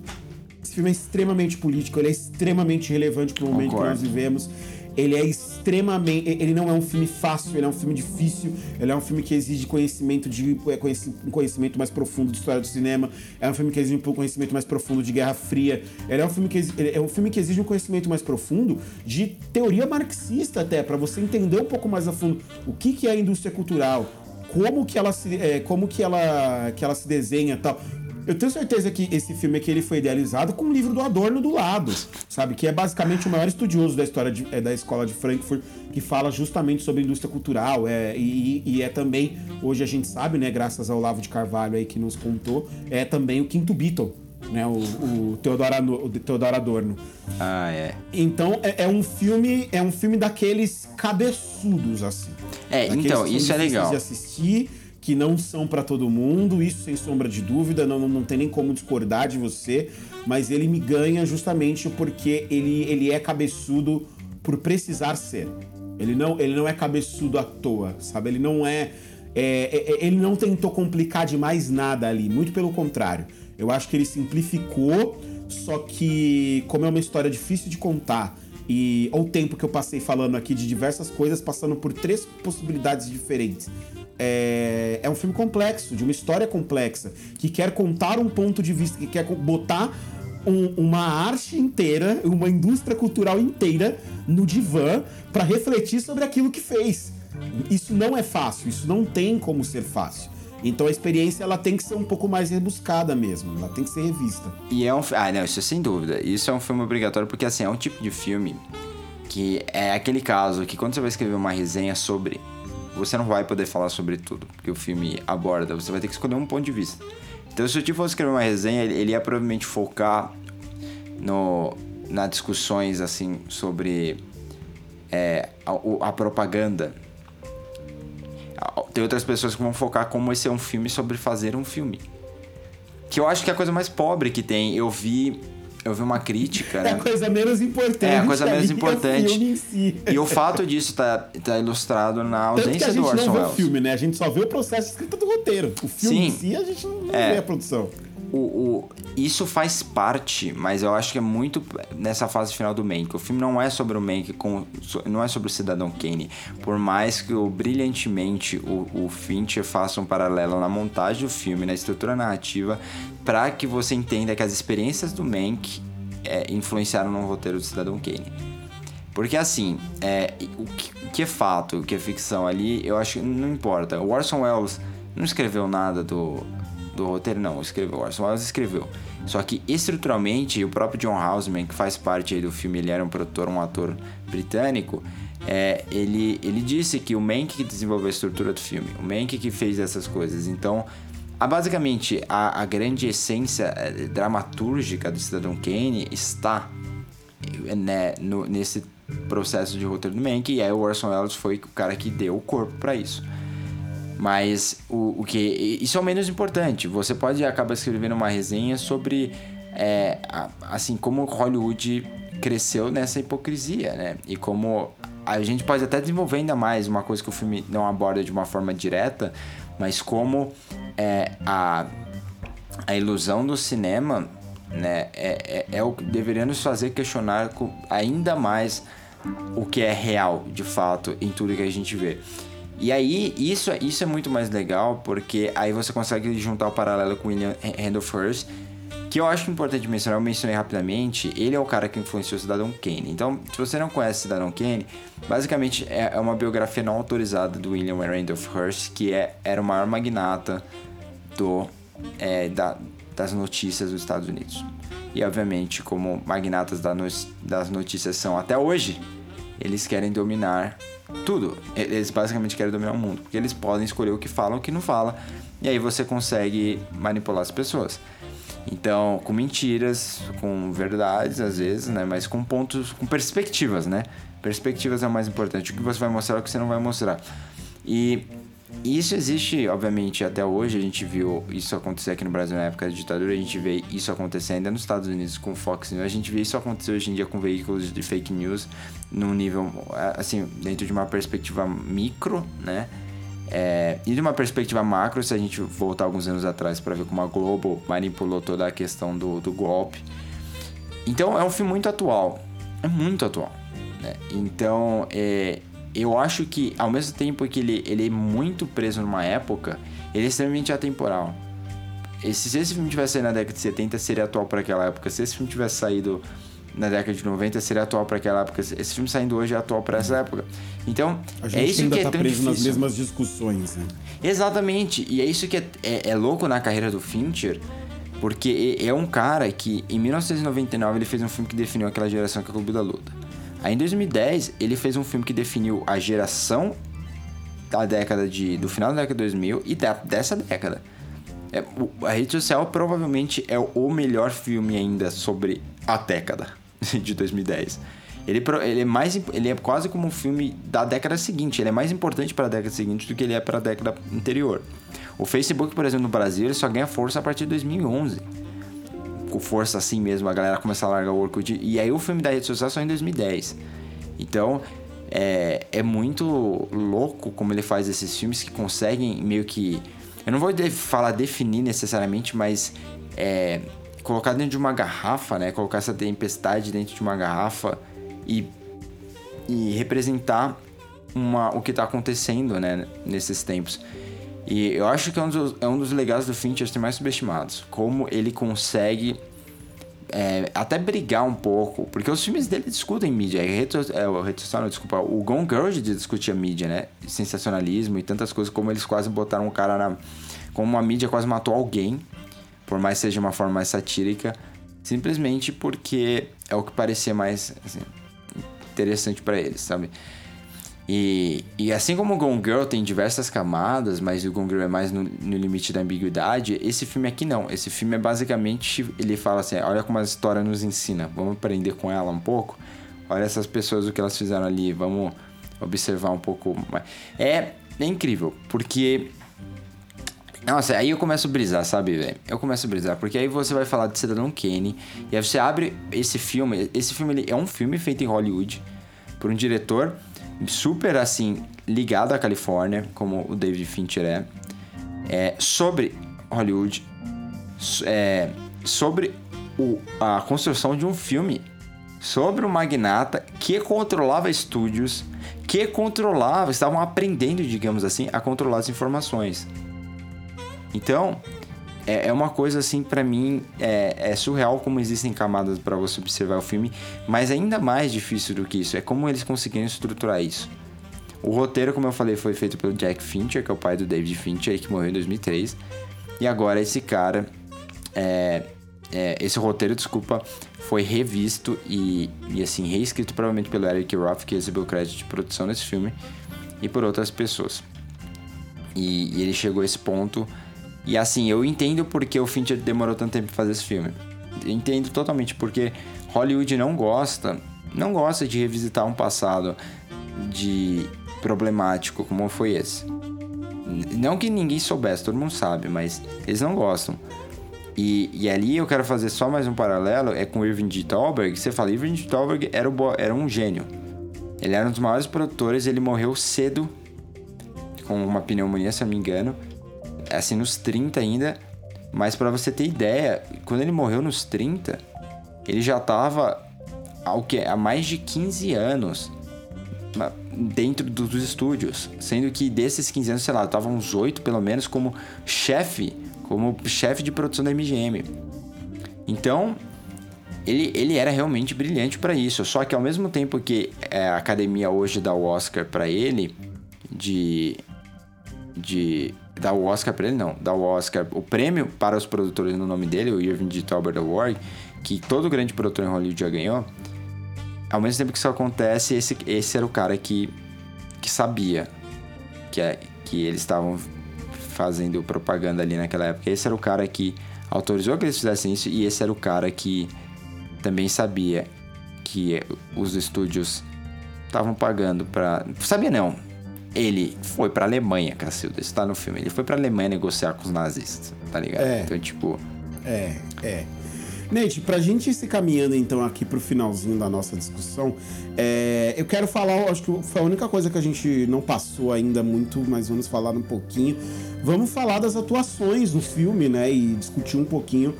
Esse filme é extremamente político, ele é extremamente relevante pro momento Concordo. que nós vivemos. Ele é extremamente. Ele não é um filme fácil, ele é um filme difícil, ele é um filme que exige conhecimento de. é, um conhecimento mais profundo de história do cinema, é um filme que exige um conhecimento mais profundo de Guerra Fria, ele é um filme que, exi- ele é um filme que exige um conhecimento mais profundo de teoria marxista até, para você entender um pouco mais a fundo o que, que é a indústria cultural, como que ela se, é, como que ela, que ela se desenha e tal. Eu tenho certeza que esse filme aqui ele foi idealizado com o livro do Adorno do lado, sabe? Que é basicamente o maior estudioso da história de- é, da escola de Frankfurt, que fala justamente sobre indústria cultural. É, e, e é também, hoje a gente sabe, né, graças ao Lavo de Carvalho aí que nos contou, é também o quinto Beatle, né? O, o, Theodor, Ano- o Theodor Adorno. Ah, é. Então é, é um filme, é um filme daqueles cabeçudos assim. É, então, isso é difíceis legal. de assistir, que não são pra todo mundo, isso sem sombra de dúvida, não, não, tem nem como discordar de você, mas ele me ganha justamente porque ele, ele é cabeçudo por precisar ser. Ele não, ele não é cabeçudo à toa, sabe? Ele não é, é- é- Ele não tentou complicar demais nada ali, muito pelo contrário. Eu acho que ele simplificou, só que, como é uma história difícil de contar, e o tempo que eu passei falando aqui de diversas coisas, passando por três possibilidades diferentes. É, é um filme complexo, de uma história complexa, que quer contar um ponto de vista, que quer botar um- uma arte inteira, uma indústria cultural inteira no divã para refletir sobre aquilo que fez. Isso não é fácil, isso não tem como ser fácil. Então a experiência ela tem que ser um pouco mais rebuscada mesmo, ela tem que ser revista. E é um. Ah, não, isso sem dúvida. Isso é um filme obrigatório porque, assim, é um tipo de filme que é aquele caso que quando você vai escrever uma resenha sobre. Você não vai poder falar sobre tudo que o filme aborda, você vai ter que escolher um ponto de vista. Então, se eu te fosse escrever uma resenha, ele ia provavelmente focar no, nas discussões, assim, sobre é, a, a propaganda. Tem outras pessoas que vão focar como esse é um filme sobre fazer um filme. Que eu acho que é a coisa mais pobre que tem. Eu vi, eu vi uma crítica, É né? a coisa menos importante. É, a coisa menos é importante. si. E o fato disso tá, tá ilustrado na a ausência gente do Orson não vê o Welles. filme, né? A gente só vê o processo escrito do roteiro. O filme Sim. em si a gente não, não É. vê a produção. O, o- isso faz parte, mas eu acho que é muito nessa fase final do Mank. O filme não é sobre o Mank, não é sobre o Cidadão Kane. Por mais que o, brilhantemente o, o Fincher faça um paralelo na montagem do filme, na estrutura narrativa, para que você entenda que as experiências do Mank é, influenciaram no roteiro do Cidadão Kane. Porque assim, é, o, que, o que é fato, o que é ficção ali, eu acho que não importa. O Orson Welles não escreveu nada do, do roteiro, não. Escreveu. Orson Welles escreveu. Só que estruturalmente, o próprio John Houseman, que faz parte do filme, ele era um produtor, um ator britânico. é, ele, ele disse que o Mank que desenvolveu a estrutura do filme, o Mank que fez essas coisas. Então, a, basicamente, a, a grande essência eh, dramatúrgica do Cidadão Kane está né, no- nesse processo de roteiro do Mank, e aí o Orson Welles foi o cara que deu o corpo pra isso. Mas o, o que. Isso é o menos importante. Você pode acabar escrevendo uma resenha sobre. É, a- assim, como Hollywood cresceu nessa hipocrisia, né? E como a gente pode até desenvolver ainda mais uma coisa que o filme não aborda de uma forma direta, mas como é, a, a ilusão do cinema né, é, é, é o que deveria nos fazer questionar ainda mais o que é real, de fato, em tudo que a gente vê. E aí, isso, é- isso é muito mais legal, porque aí você consegue juntar o paralelo com William Randolph Hearst, que eu acho importante mencionar, eu mencionei rapidamente, ele é o cara que influenciou o Cidadão Kane. Então, se você não conhece Cidadão Kane, basicamente é é uma biografia não autorizada do William Randolph Hearst, que é, era o maior magnata do, é, da- das notícias dos Estados Unidos. E, obviamente, como magnatas das notícias são até hoje, eles querem dominar tudo. Eles basicamente querem dominar o mundo. Porque eles podem escolher o que falam e o que não fala. E aí você consegue manipular as pessoas. Então, com mentiras, com verdades às vezes, né? Mas com pontos, com perspectivas, né? Perspectivas é o mais importante. O que você vai mostrar, o que você não vai mostrar. E isso existe, obviamente, até hoje. A gente viu isso acontecer aqui no Brasil na época da ditadura. A gente vê isso acontecer ainda nos Estados Unidos com Fox News. A gente vê isso acontecer hoje em dia com veículos de fake news num nível, assim, dentro de uma perspectiva micro, né? É, e de uma perspectiva macro, se a gente voltar alguns anos atrás para ver como a Globo manipulou toda a questão do, do golpe. Então é um filme muito atual. É muito atual. né? Então é, eu acho que ao mesmo tempo que ele, ele é muito preso numa época, ele é extremamente atemporal. Esse, se esse filme tivesse saído na década de 70, seria atual para aquela época. Se esse filme tivesse saído na década de 90, seria atual para aquela época. Esse filme saindo hoje é atual para essa época. Então, A gente é isso ainda que é tá tão preso difícil. nas mesmas discussões, né? Exatamente. E é isso que é, é- é louco na carreira do Fincher, porque é é um cara que, em 1999, ele fez um filme que definiu aquela geração que é o Clube da Luta. Aí, em 2010, ele fez um filme que definiu a geração da década de... do final da década de 2000 e da, dessa década. É, a Rede Social provavelmente é o melhor filme ainda sobre a década <laughs> de 2010. Ele, ele é mais ele é quase como um filme da década seguinte. Ele é mais importante para a década seguinte do que ele é para a década anterior. O Facebook, por exemplo, no Brasil, ele só ganha força a partir de 2011. Com força assim mesmo, a galera começa a largar o Orkut. E aí o filme da rede social só em 2010. Então, é, é muito louco como ele faz esses filmes que conseguem meio que. Eu não vou de- falar definir necessariamente, mas é, colocar dentro de uma garrafa, né? Colocar essa tempestade dentro de uma garrafa e, e representar uma, o que está acontecendo, né? Nesses tempos. E eu acho que é um dos, é um dos legados do Fincher mais subestimados. Como ele consegue é, até brigar um pouco, porque os filmes dele discutem mídia. Rede, so- é, rede social, não, desculpa, o Gone Girl discutia mídia, né? Sensacionalismo e tantas coisas, como eles quase botaram um cara na. Como a mídia quase matou alguém, por mais seja uma forma mais satírica, simplesmente porque é o que parecia mais assim, interessante pra eles, sabe? E, e assim como o Gone Girl tem diversas camadas, mas o Gone Girl é mais no, no limite da ambiguidade, esse filme aqui não. Esse filme é basicamente, ele fala assim, olha como a história nos ensina, vamos aprender com ela um pouco. Olha essas pessoas, o que elas fizeram ali, vamos observar um pouco. É, é incrível, porque... Nossa, aí eu começo a brisar, sabe, velho? Eu começo a brisar, porque aí você vai falar de Cidadão Kane, e aí você abre esse filme, esse filme é um filme feito em Hollywood, por um diretor super, assim, ligado à Califórnia, como o David Fincher é, é sobre Hollywood, é, sobre o- a construção de um filme sobre um magnata que controlava estúdios, que controlava, estavam aprendendo, digamos assim, a controlar as informações. Então, é, é uma coisa assim, pra mim, é, é surreal como existem camadas pra você observar o filme, mas ainda mais difícil do que isso é como eles conseguiram estruturar isso. O roteiro, como eu falei, foi feito pelo Jack Fincher, que é o pai do David Fincher, que morreu em 2003. E agora esse cara, é, é, esse roteiro, desculpa, foi revisto e, e assim, reescrito provavelmente pelo Eric Roth, que recebeu crédito de produção nesse filme, e por outras pessoas. E, e ele chegou a esse ponto. E assim, eu entendo porque o Fincher demorou tanto tempo pra fazer esse filme. Entendo totalmente porque Hollywood não gosta, não gosta de revisitar um passado de problemático como foi esse. Não que ninguém soubesse, todo mundo sabe, mas eles não gostam. E, e ali eu quero fazer só mais um paralelo, é com Irving D. Thalberg. Você fala, Irving D. Thalberg era, o era um gênio. Ele era um dos maiores produtores, ele morreu cedo, com uma pneumonia, se eu não me engano. Assim, nos 30 ainda. Mas pra você ter ideia, quando ele morreu nos 30, ele já tava ao que, há mais de 15 anos dentro do- dos estúdios. Sendo que desses 15 anos, sei lá, estavam uns 8 pelo menos como chefe, como chefe de produção da MGM. Então, ele, ele era realmente brilhante pra isso. Só que ao mesmo tempo que é, a academia hoje dá o Oscar pra ele, de. De dá o Oscar pra ele, não, dá o Oscar, o prêmio para os produtores no nome dele, o Irving D. Talbert Award, que todo grande produtor em Hollywood já ganhou. Ao mesmo tempo que isso acontece, esse, esse era o cara que, que sabia que, é, que eles estavam fazendo propaganda ali naquela época. Esse era o cara que autorizou que eles fizessem isso e esse era o cara que também sabia que os estúdios estavam pagando pra. Sabia não. Ele foi pra Alemanha, Cacilda. Isso tá no filme. Ele foi pra Alemanha negociar com os nazistas, tá ligado? É. Então, tipo. É, é. Nate, pra gente ir se caminhando então aqui pro finalzinho da nossa discussão, é, eu quero falar, acho que foi a única coisa que a gente não passou ainda muito, mas vamos falar um pouquinho. Vamos falar das atuações no filme, né? E discutir um pouquinho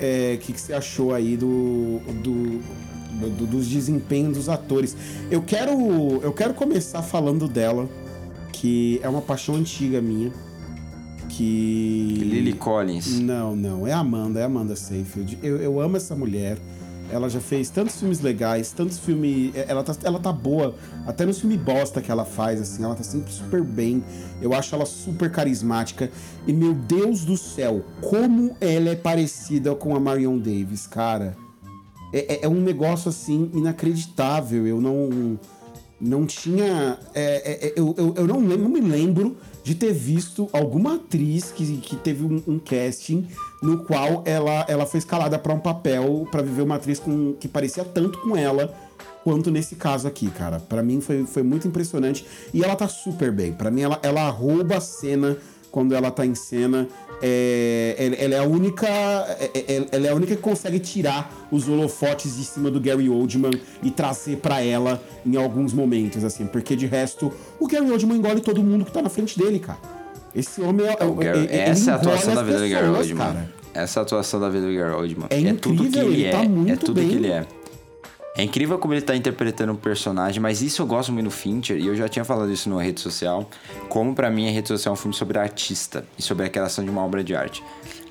é, o que, que você achou aí do, do, do- dos desempenhos dos atores. Eu quero, eu quero começar falando dela, que é uma paixão antiga minha. Que. Lily Collins. Não, não. É a Amanda, é a Amanda Seyfried. Eu, eu amo essa mulher. Ela já fez tantos filmes legais, tantos filmes. Ela tá, ela tá boa. Até nos filmes bosta que ela faz, assim. Ela tá sempre super bem. Eu acho ela super carismática. E, meu Deus do céu, como ela é parecida com a Marion Davis, cara. É, é- é um negócio, assim, inacreditável. Eu não. Não tinha. é, é, é, eu, eu, eu não, lembro, me lembro de ter visto alguma atriz que, que teve um, um casting no qual ela, ela foi escalada para um papel para viver uma atriz com, que parecia tanto com ela quanto nesse caso aqui, cara. Pra mim foi, foi muito impressionante e ela tá super bem. Pra mim ela, ela rouba a cena quando ela tá em cena. É, ela, é a única é- é- ela é a única que consegue tirar os holofotes de cima do Gary Oldman e trazer pra ela em alguns momentos assim, porque de resto o Gary Oldman engole todo mundo que tá na frente dele, cara. Esse homem é, O Gary- ele essa é a atuação da vida do Gary pessoas, Oldman. cara. Essa é a atuação da vida do Gary Oldman. É tudo que incrível, ele, ele é. tá é muito tudo bem. que ele é. É incrível como ele tá interpretando um personagem, mas isso eu gosto muito no Fincher, e eu já tinha falado isso numa rede social. Como pra mim a rede social é um filme sobre artista e sobre a criação de uma obra de arte.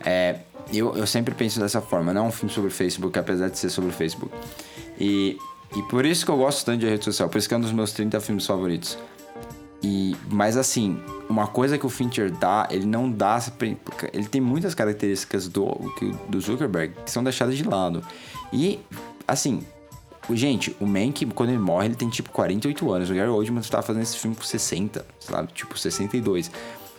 É, eu, eu sempre penso dessa forma, não é um filme sobre Facebook, apesar de ser sobre Facebook. E, e por isso que eu gosto tanto de rede social, por isso que é um dos meus 30 filmes favoritos. E, mas assim, uma coisa que o Fincher dá, ele não dá. Ele tem muitas características do, do Zuckerberg que são deixadas de lado. E, assim, gente, o Mank, quando ele morre, ele tem tipo 48 anos. O Gary Oldman tá fazendo esse filme com 60, sabe? Tipo 62.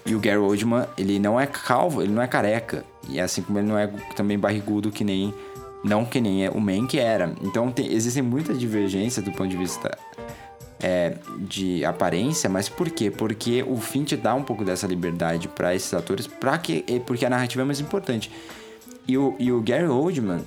E o Gary Oldman, ele não é calvo, ele não é careca. E assim como ele não é também barrigudo que nem. Não que nem é o Mank era. Então tem, existem muitas divergências do ponto de vista é, de aparência, mas por quê? Porque o Finch dá um pouco dessa liberdade para esses atores, pra que, é, porque a narrativa é mais importante. E o, e o Gary Oldman,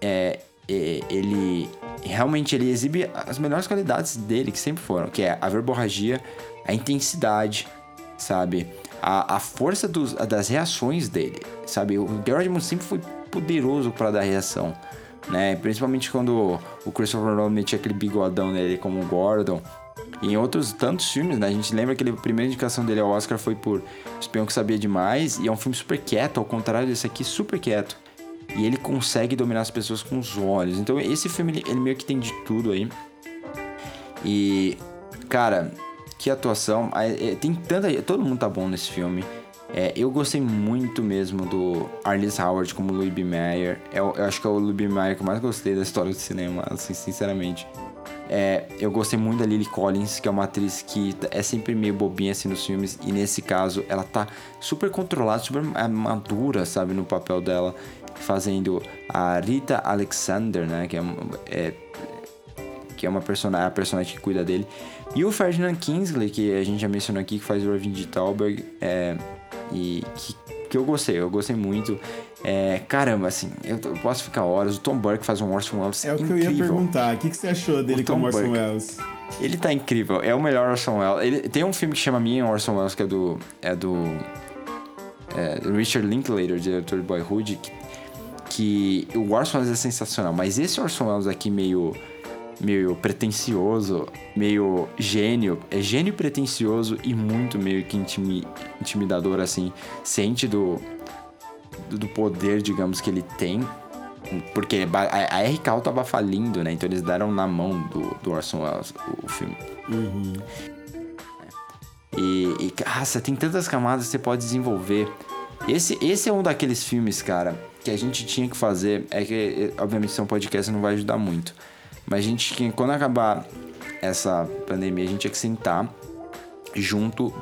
é, é, ele realmente ele exibe as melhores qualidades dele, que sempre foram, que é a verborragia, a intensidade, sabe? A, a força dos, das reações dele, sabe? O Oldman sempre foi poderoso para dar reação, né? Principalmente quando o Christopher Nolan metia aquele bigodão nele como o Gordon. E em outros tantos filmes, né? A gente lembra que a primeira indicação dele ao Oscar foi por Espião que Sabia Demais. E é um filme super quieto, ao contrário desse aqui, super quieto. E ele consegue dominar as pessoas com os olhos. Então esse filme, ele, meio que tem de tudo aí. E, cara, que atuação. Ah, é, Tem tanta. Todo mundo tá bom nesse filme. É, eu gostei muito mesmo do Arliss Howard como Louis B. Mayer. Eu, eu acho que é o Louis B. Mayer que eu mais gostei da história do cinema, assim, sinceramente. É, eu gostei muito da Lily Collins, que é uma atriz que é sempre meio bobinha assim nos filmes, e nesse caso ela tá super controlada, super é, madura, sabe, no papel dela, fazendo a Rita Alexander, né, que é, é que é uma personagem, a personagem que cuida dele. E o Ferdinand Kingsley, que a gente já mencionou aqui, que faz o Irving de Talberg, é, e que, que eu gostei, eu gostei muito. É, caramba, assim, eu, eu posso ficar horas. O Tom Burke faz um Orson Welles É o que incrível. eu ia perguntar. O que, que você achou dele O como Orson Burke. Welles? Ele tá incrível, é o melhor Orson Welles. Ele, tem um filme que chama Minha Orson Welles, que é do. É do. é, Richard Linklater, diretor de Boyhood, que, que o Orson Welles é sensacional, mas esse Orson Welles aqui meio. meio pretencioso, meio gênio, é gênio pretencioso e muito meio que intimi- intimidador, assim, sente do, do poder, digamos, que ele tem. Porque a a RKO tava falindo, né? Então eles deram na mão do, do Orson Welles o, o filme. E, e, ah, você tem tantas camadas que você pode desenvolver. Esse, esse é um daqueles filmes, cara, que a gente tinha que fazer. É que, eh, obviamente, ser um podcast não vai ajudar muito. Mas a gente, tinha- quando acabar essa pandemia, a gente tinha que sentar junto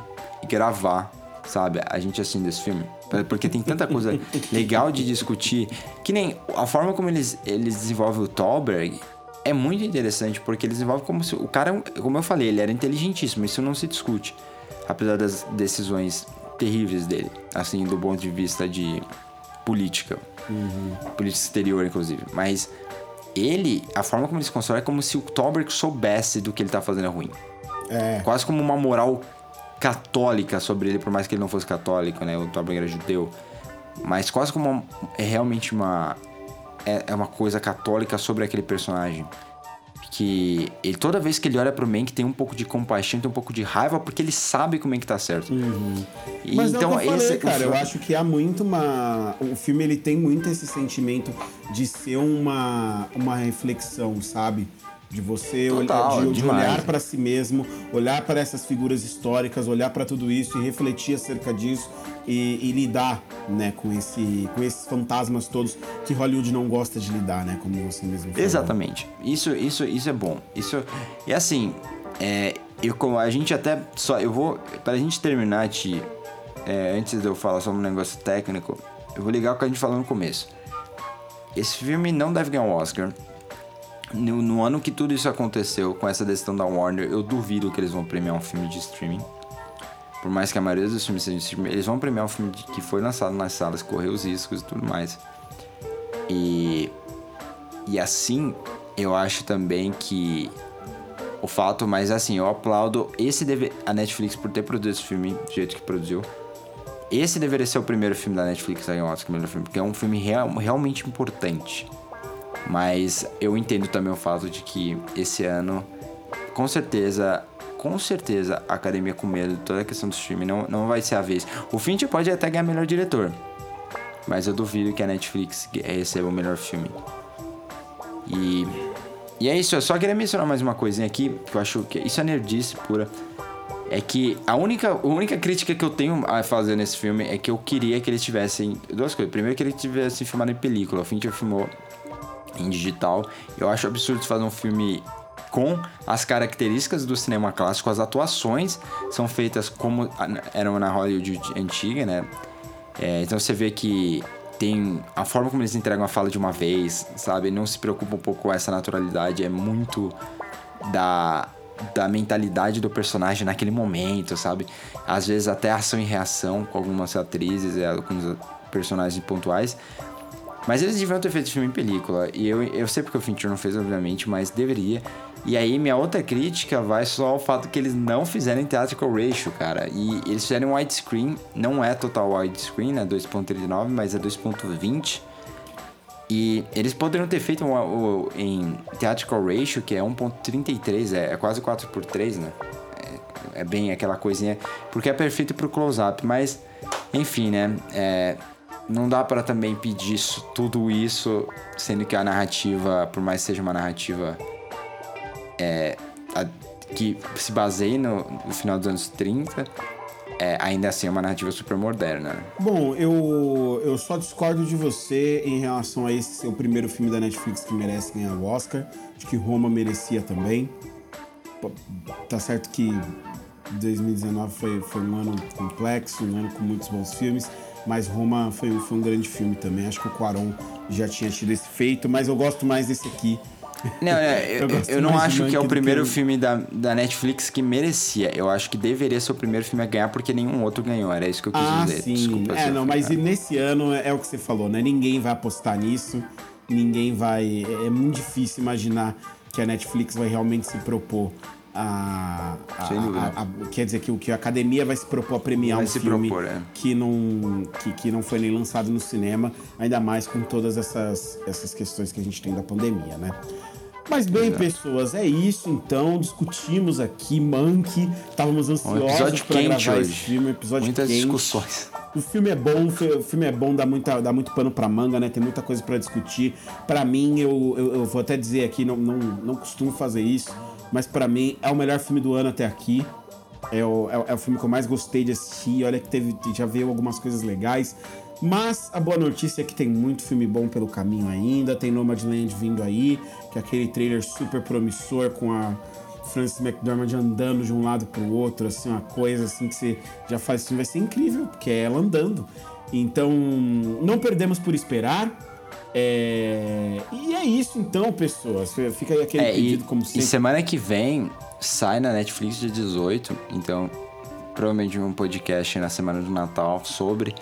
e gravar, sabe? A gente assistindo esse filme. Porque tem tanta coisa <laughs> legal de discutir. Que nem a forma como eles, eles desenvolvem o Thalberg é muito interessante, porque eles desenvolvem como se. O cara, como eu falei, ele era inteligentíssimo, isso não se discute. Apesar das decisões terríveis dele, assim, do ponto de vista de política. Política exterior, inclusive. Mas ele, a forma como eles constroem é como se o Thalberg soubesse do que ele tá fazendo é ruim. É. Quase como uma moral católica sobre ele, por mais que ele não fosse católico, né? O Thalberg era judeu. Mas quase como uma- é realmente uma. É, é uma coisa católica sobre aquele personagem. Que ele, toda vez que ele olha pro Mank tem um pouco de compaixão, tem um pouco de raiva, porque ele sabe que o Mank tá certo. E Mas então, é o que eu falei, esse, o cara. Eu acho que há muito uma. O filme ele tem muito esse sentimento de ser uma, uma reflexão, sabe? De você Total, olhar, de, de olhar para si mesmo, olhar para essas figuras históricas, olhar para tudo isso e refletir acerca disso e, e lidar, né, com esse, com esses fantasmas todos que Hollywood não gosta de lidar, né, como você mesmo falou. Exatamente. Isso, isso, isso é bom. Isso e assim, é, eu como a gente até só eu vou para a gente terminar de é, antes de eu falar sobre um negócio técnico, eu vou ligar o que a gente falou no começo. Esse filme não deve ganhar um Oscar. No, no ano que tudo isso aconteceu, com essa decisão da Warner, eu duvido que eles vão premiar um filme de streaming. Por mais que a maioria dos filmes sejam de streaming, eles vão premiar um filme de- que foi lançado nas salas, correu os riscos e tudo mais. E e assim, eu acho também que o fato, mas assim, eu aplaudo esse a Netflix por ter produzido esse filme do jeito que produziu. Esse deveria ser o primeiro filme da Netflix a ganhar Oscar melhor filme, porque é um filme real, realmente importante. Mas eu entendo também o fato de que esse ano, com certeza, com certeza, a academia com medo de toda a questão do streaming não, não vai ser a vez. O Fincher pode até ganhar melhor diretor, mas eu duvido que a Netflix receba o melhor filme. E, e é isso, eu só queria mencionar mais uma coisinha aqui, que eu acho que isso é nerdice pura. É que a única, a única crítica que eu tenho a fazer nesse filme é que eu queria que eles tivessem. Duas coisas. Primeiro, que eles tivessem filmado em película. O Fincher filmou em digital. Eu acho absurdo fazer um filme com as características do cinema clássico. As atuações são feitas como eram na Hollywood antiga, né? É, então você vê que tem a forma como eles entregam a fala de uma vez, sabe? Não se preocupa um pouco com essa naturalidade, é muito da, da mentalidade do personagem naquele momento, sabe? Às vezes até ação e reação com algumas atrizes e alguns personagens pontuais. Mas eles deviam ter feito filme em película. E eu, eu sei porque o Fincher não fez, obviamente, mas deveria. E aí, minha outra crítica vai só ao fato que eles não fizeram em theatrical ratio, cara. E eles fizeram widescreen, não é total widescreen, é 2.39, mas é 2.20. E eles poderiam ter feito um, um- em theatrical ratio, que é 1.33, é, é quase 4x3, né? É, é bem aquela coisinha, porque é perfeito pro close-up, mas enfim, né? É, não dá pra também pedir isso- tudo isso, sendo que a narrativa, por mais que seja uma narrativa é, a- que se baseie no, no final dos anos 30, é, ainda assim é uma narrativa super moderna. né? Bom, eu, eu só discordo de você em relação a esse ser o primeiro filme da Netflix que merece ganhar o Oscar. Acho que Roma merecia também. Tá certo que 2019 foi, foi um ano complexo, um ano com muitos bons filmes, mas Roma foi, foi um grande filme também. Acho que o Quaron já tinha tido esse feito, mas eu gosto mais desse aqui. Não, é, <laughs> eu, Eu eu não acho que é o primeiro que- filme da, da Netflix que merecia. Eu acho que deveria ser o primeiro filme a ganhar porque nenhum outro ganhou. Era isso que eu quis Ah, dizer. sim. Desculpa é, não, mas nesse ano é, é o que você falou, né? Ninguém vai apostar nisso. Ninguém vai. É, é muito difícil imaginar que a Netflix vai realmente se propor a. a- a- quer dizer que o que a academia vai se propor a premiar Vai um filme propor, é. que, não, que, que não foi nem lançado no cinema, ainda mais com todas essas, essas questões que a gente tem da pandemia, né? Mas bem, pessoas, é isso então. Discutimos aqui Monkey. Estávamos Um ansiosos episódio para gravar hoje. esse filme. um Episódio Muitas quente. discussões. O filme é bom, o fi- o filme é bom, dá, muita, dá muito pano pra manga, né? Tem muita coisa pra discutir. Pra mim, eu, eu, eu vou até dizer aqui, não, não, não costumo fazer isso, mas pra mim é o melhor filme do ano até aqui. É o, é, é o filme que eu mais gostei de assistir. Olha que teve, já veio algumas coisas legais. Mas a boa notícia é que tem muito filme bom pelo caminho ainda. Tem Nomadland vindo aí, que é aquele trailer super promissor com a Frances McDormand andando de um lado pro outro, assim, uma coisa assim que você já faz assim, vai ser incrível, porque é ela andando. Então, não perdemos por esperar. É, E é isso então, pessoas. Fica aí aquele É, e, pedido como e sempre. semana que vem sai na Netflix dia 18, então provavelmente um podcast na semana do Natal sobre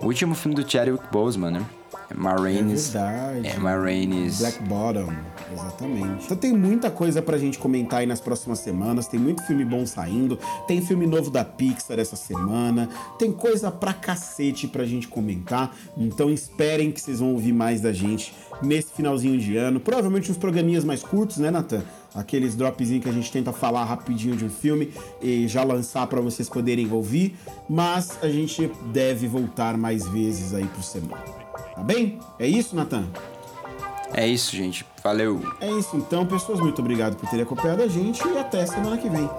o último filme do Chadwick Boseman, né? É Marines. verdade. É, Marines. Black Bottom, exatamente. Então tem muita coisa pra gente comentar aí nas próximas semanas. Tem muito filme bom saindo. Tem filme novo da Pixar essa semana. Tem coisa pra cacete pra gente comentar. Então esperem que vocês vão ouvir mais da gente nesse finalzinho de ano. Provavelmente uns programinhas mais curtos, né, Nathan? Aqueles dropzinhos que a gente tenta falar rapidinho de um filme e já lançar pra vocês poderem ouvir. Mas a gente deve voltar mais vezes aí por semana. Tá bem? É isso, Nathan? É isso, gente. Valeu. É isso então, pessoas. Muito obrigado por terem acompanhado a gente e até semana que vem.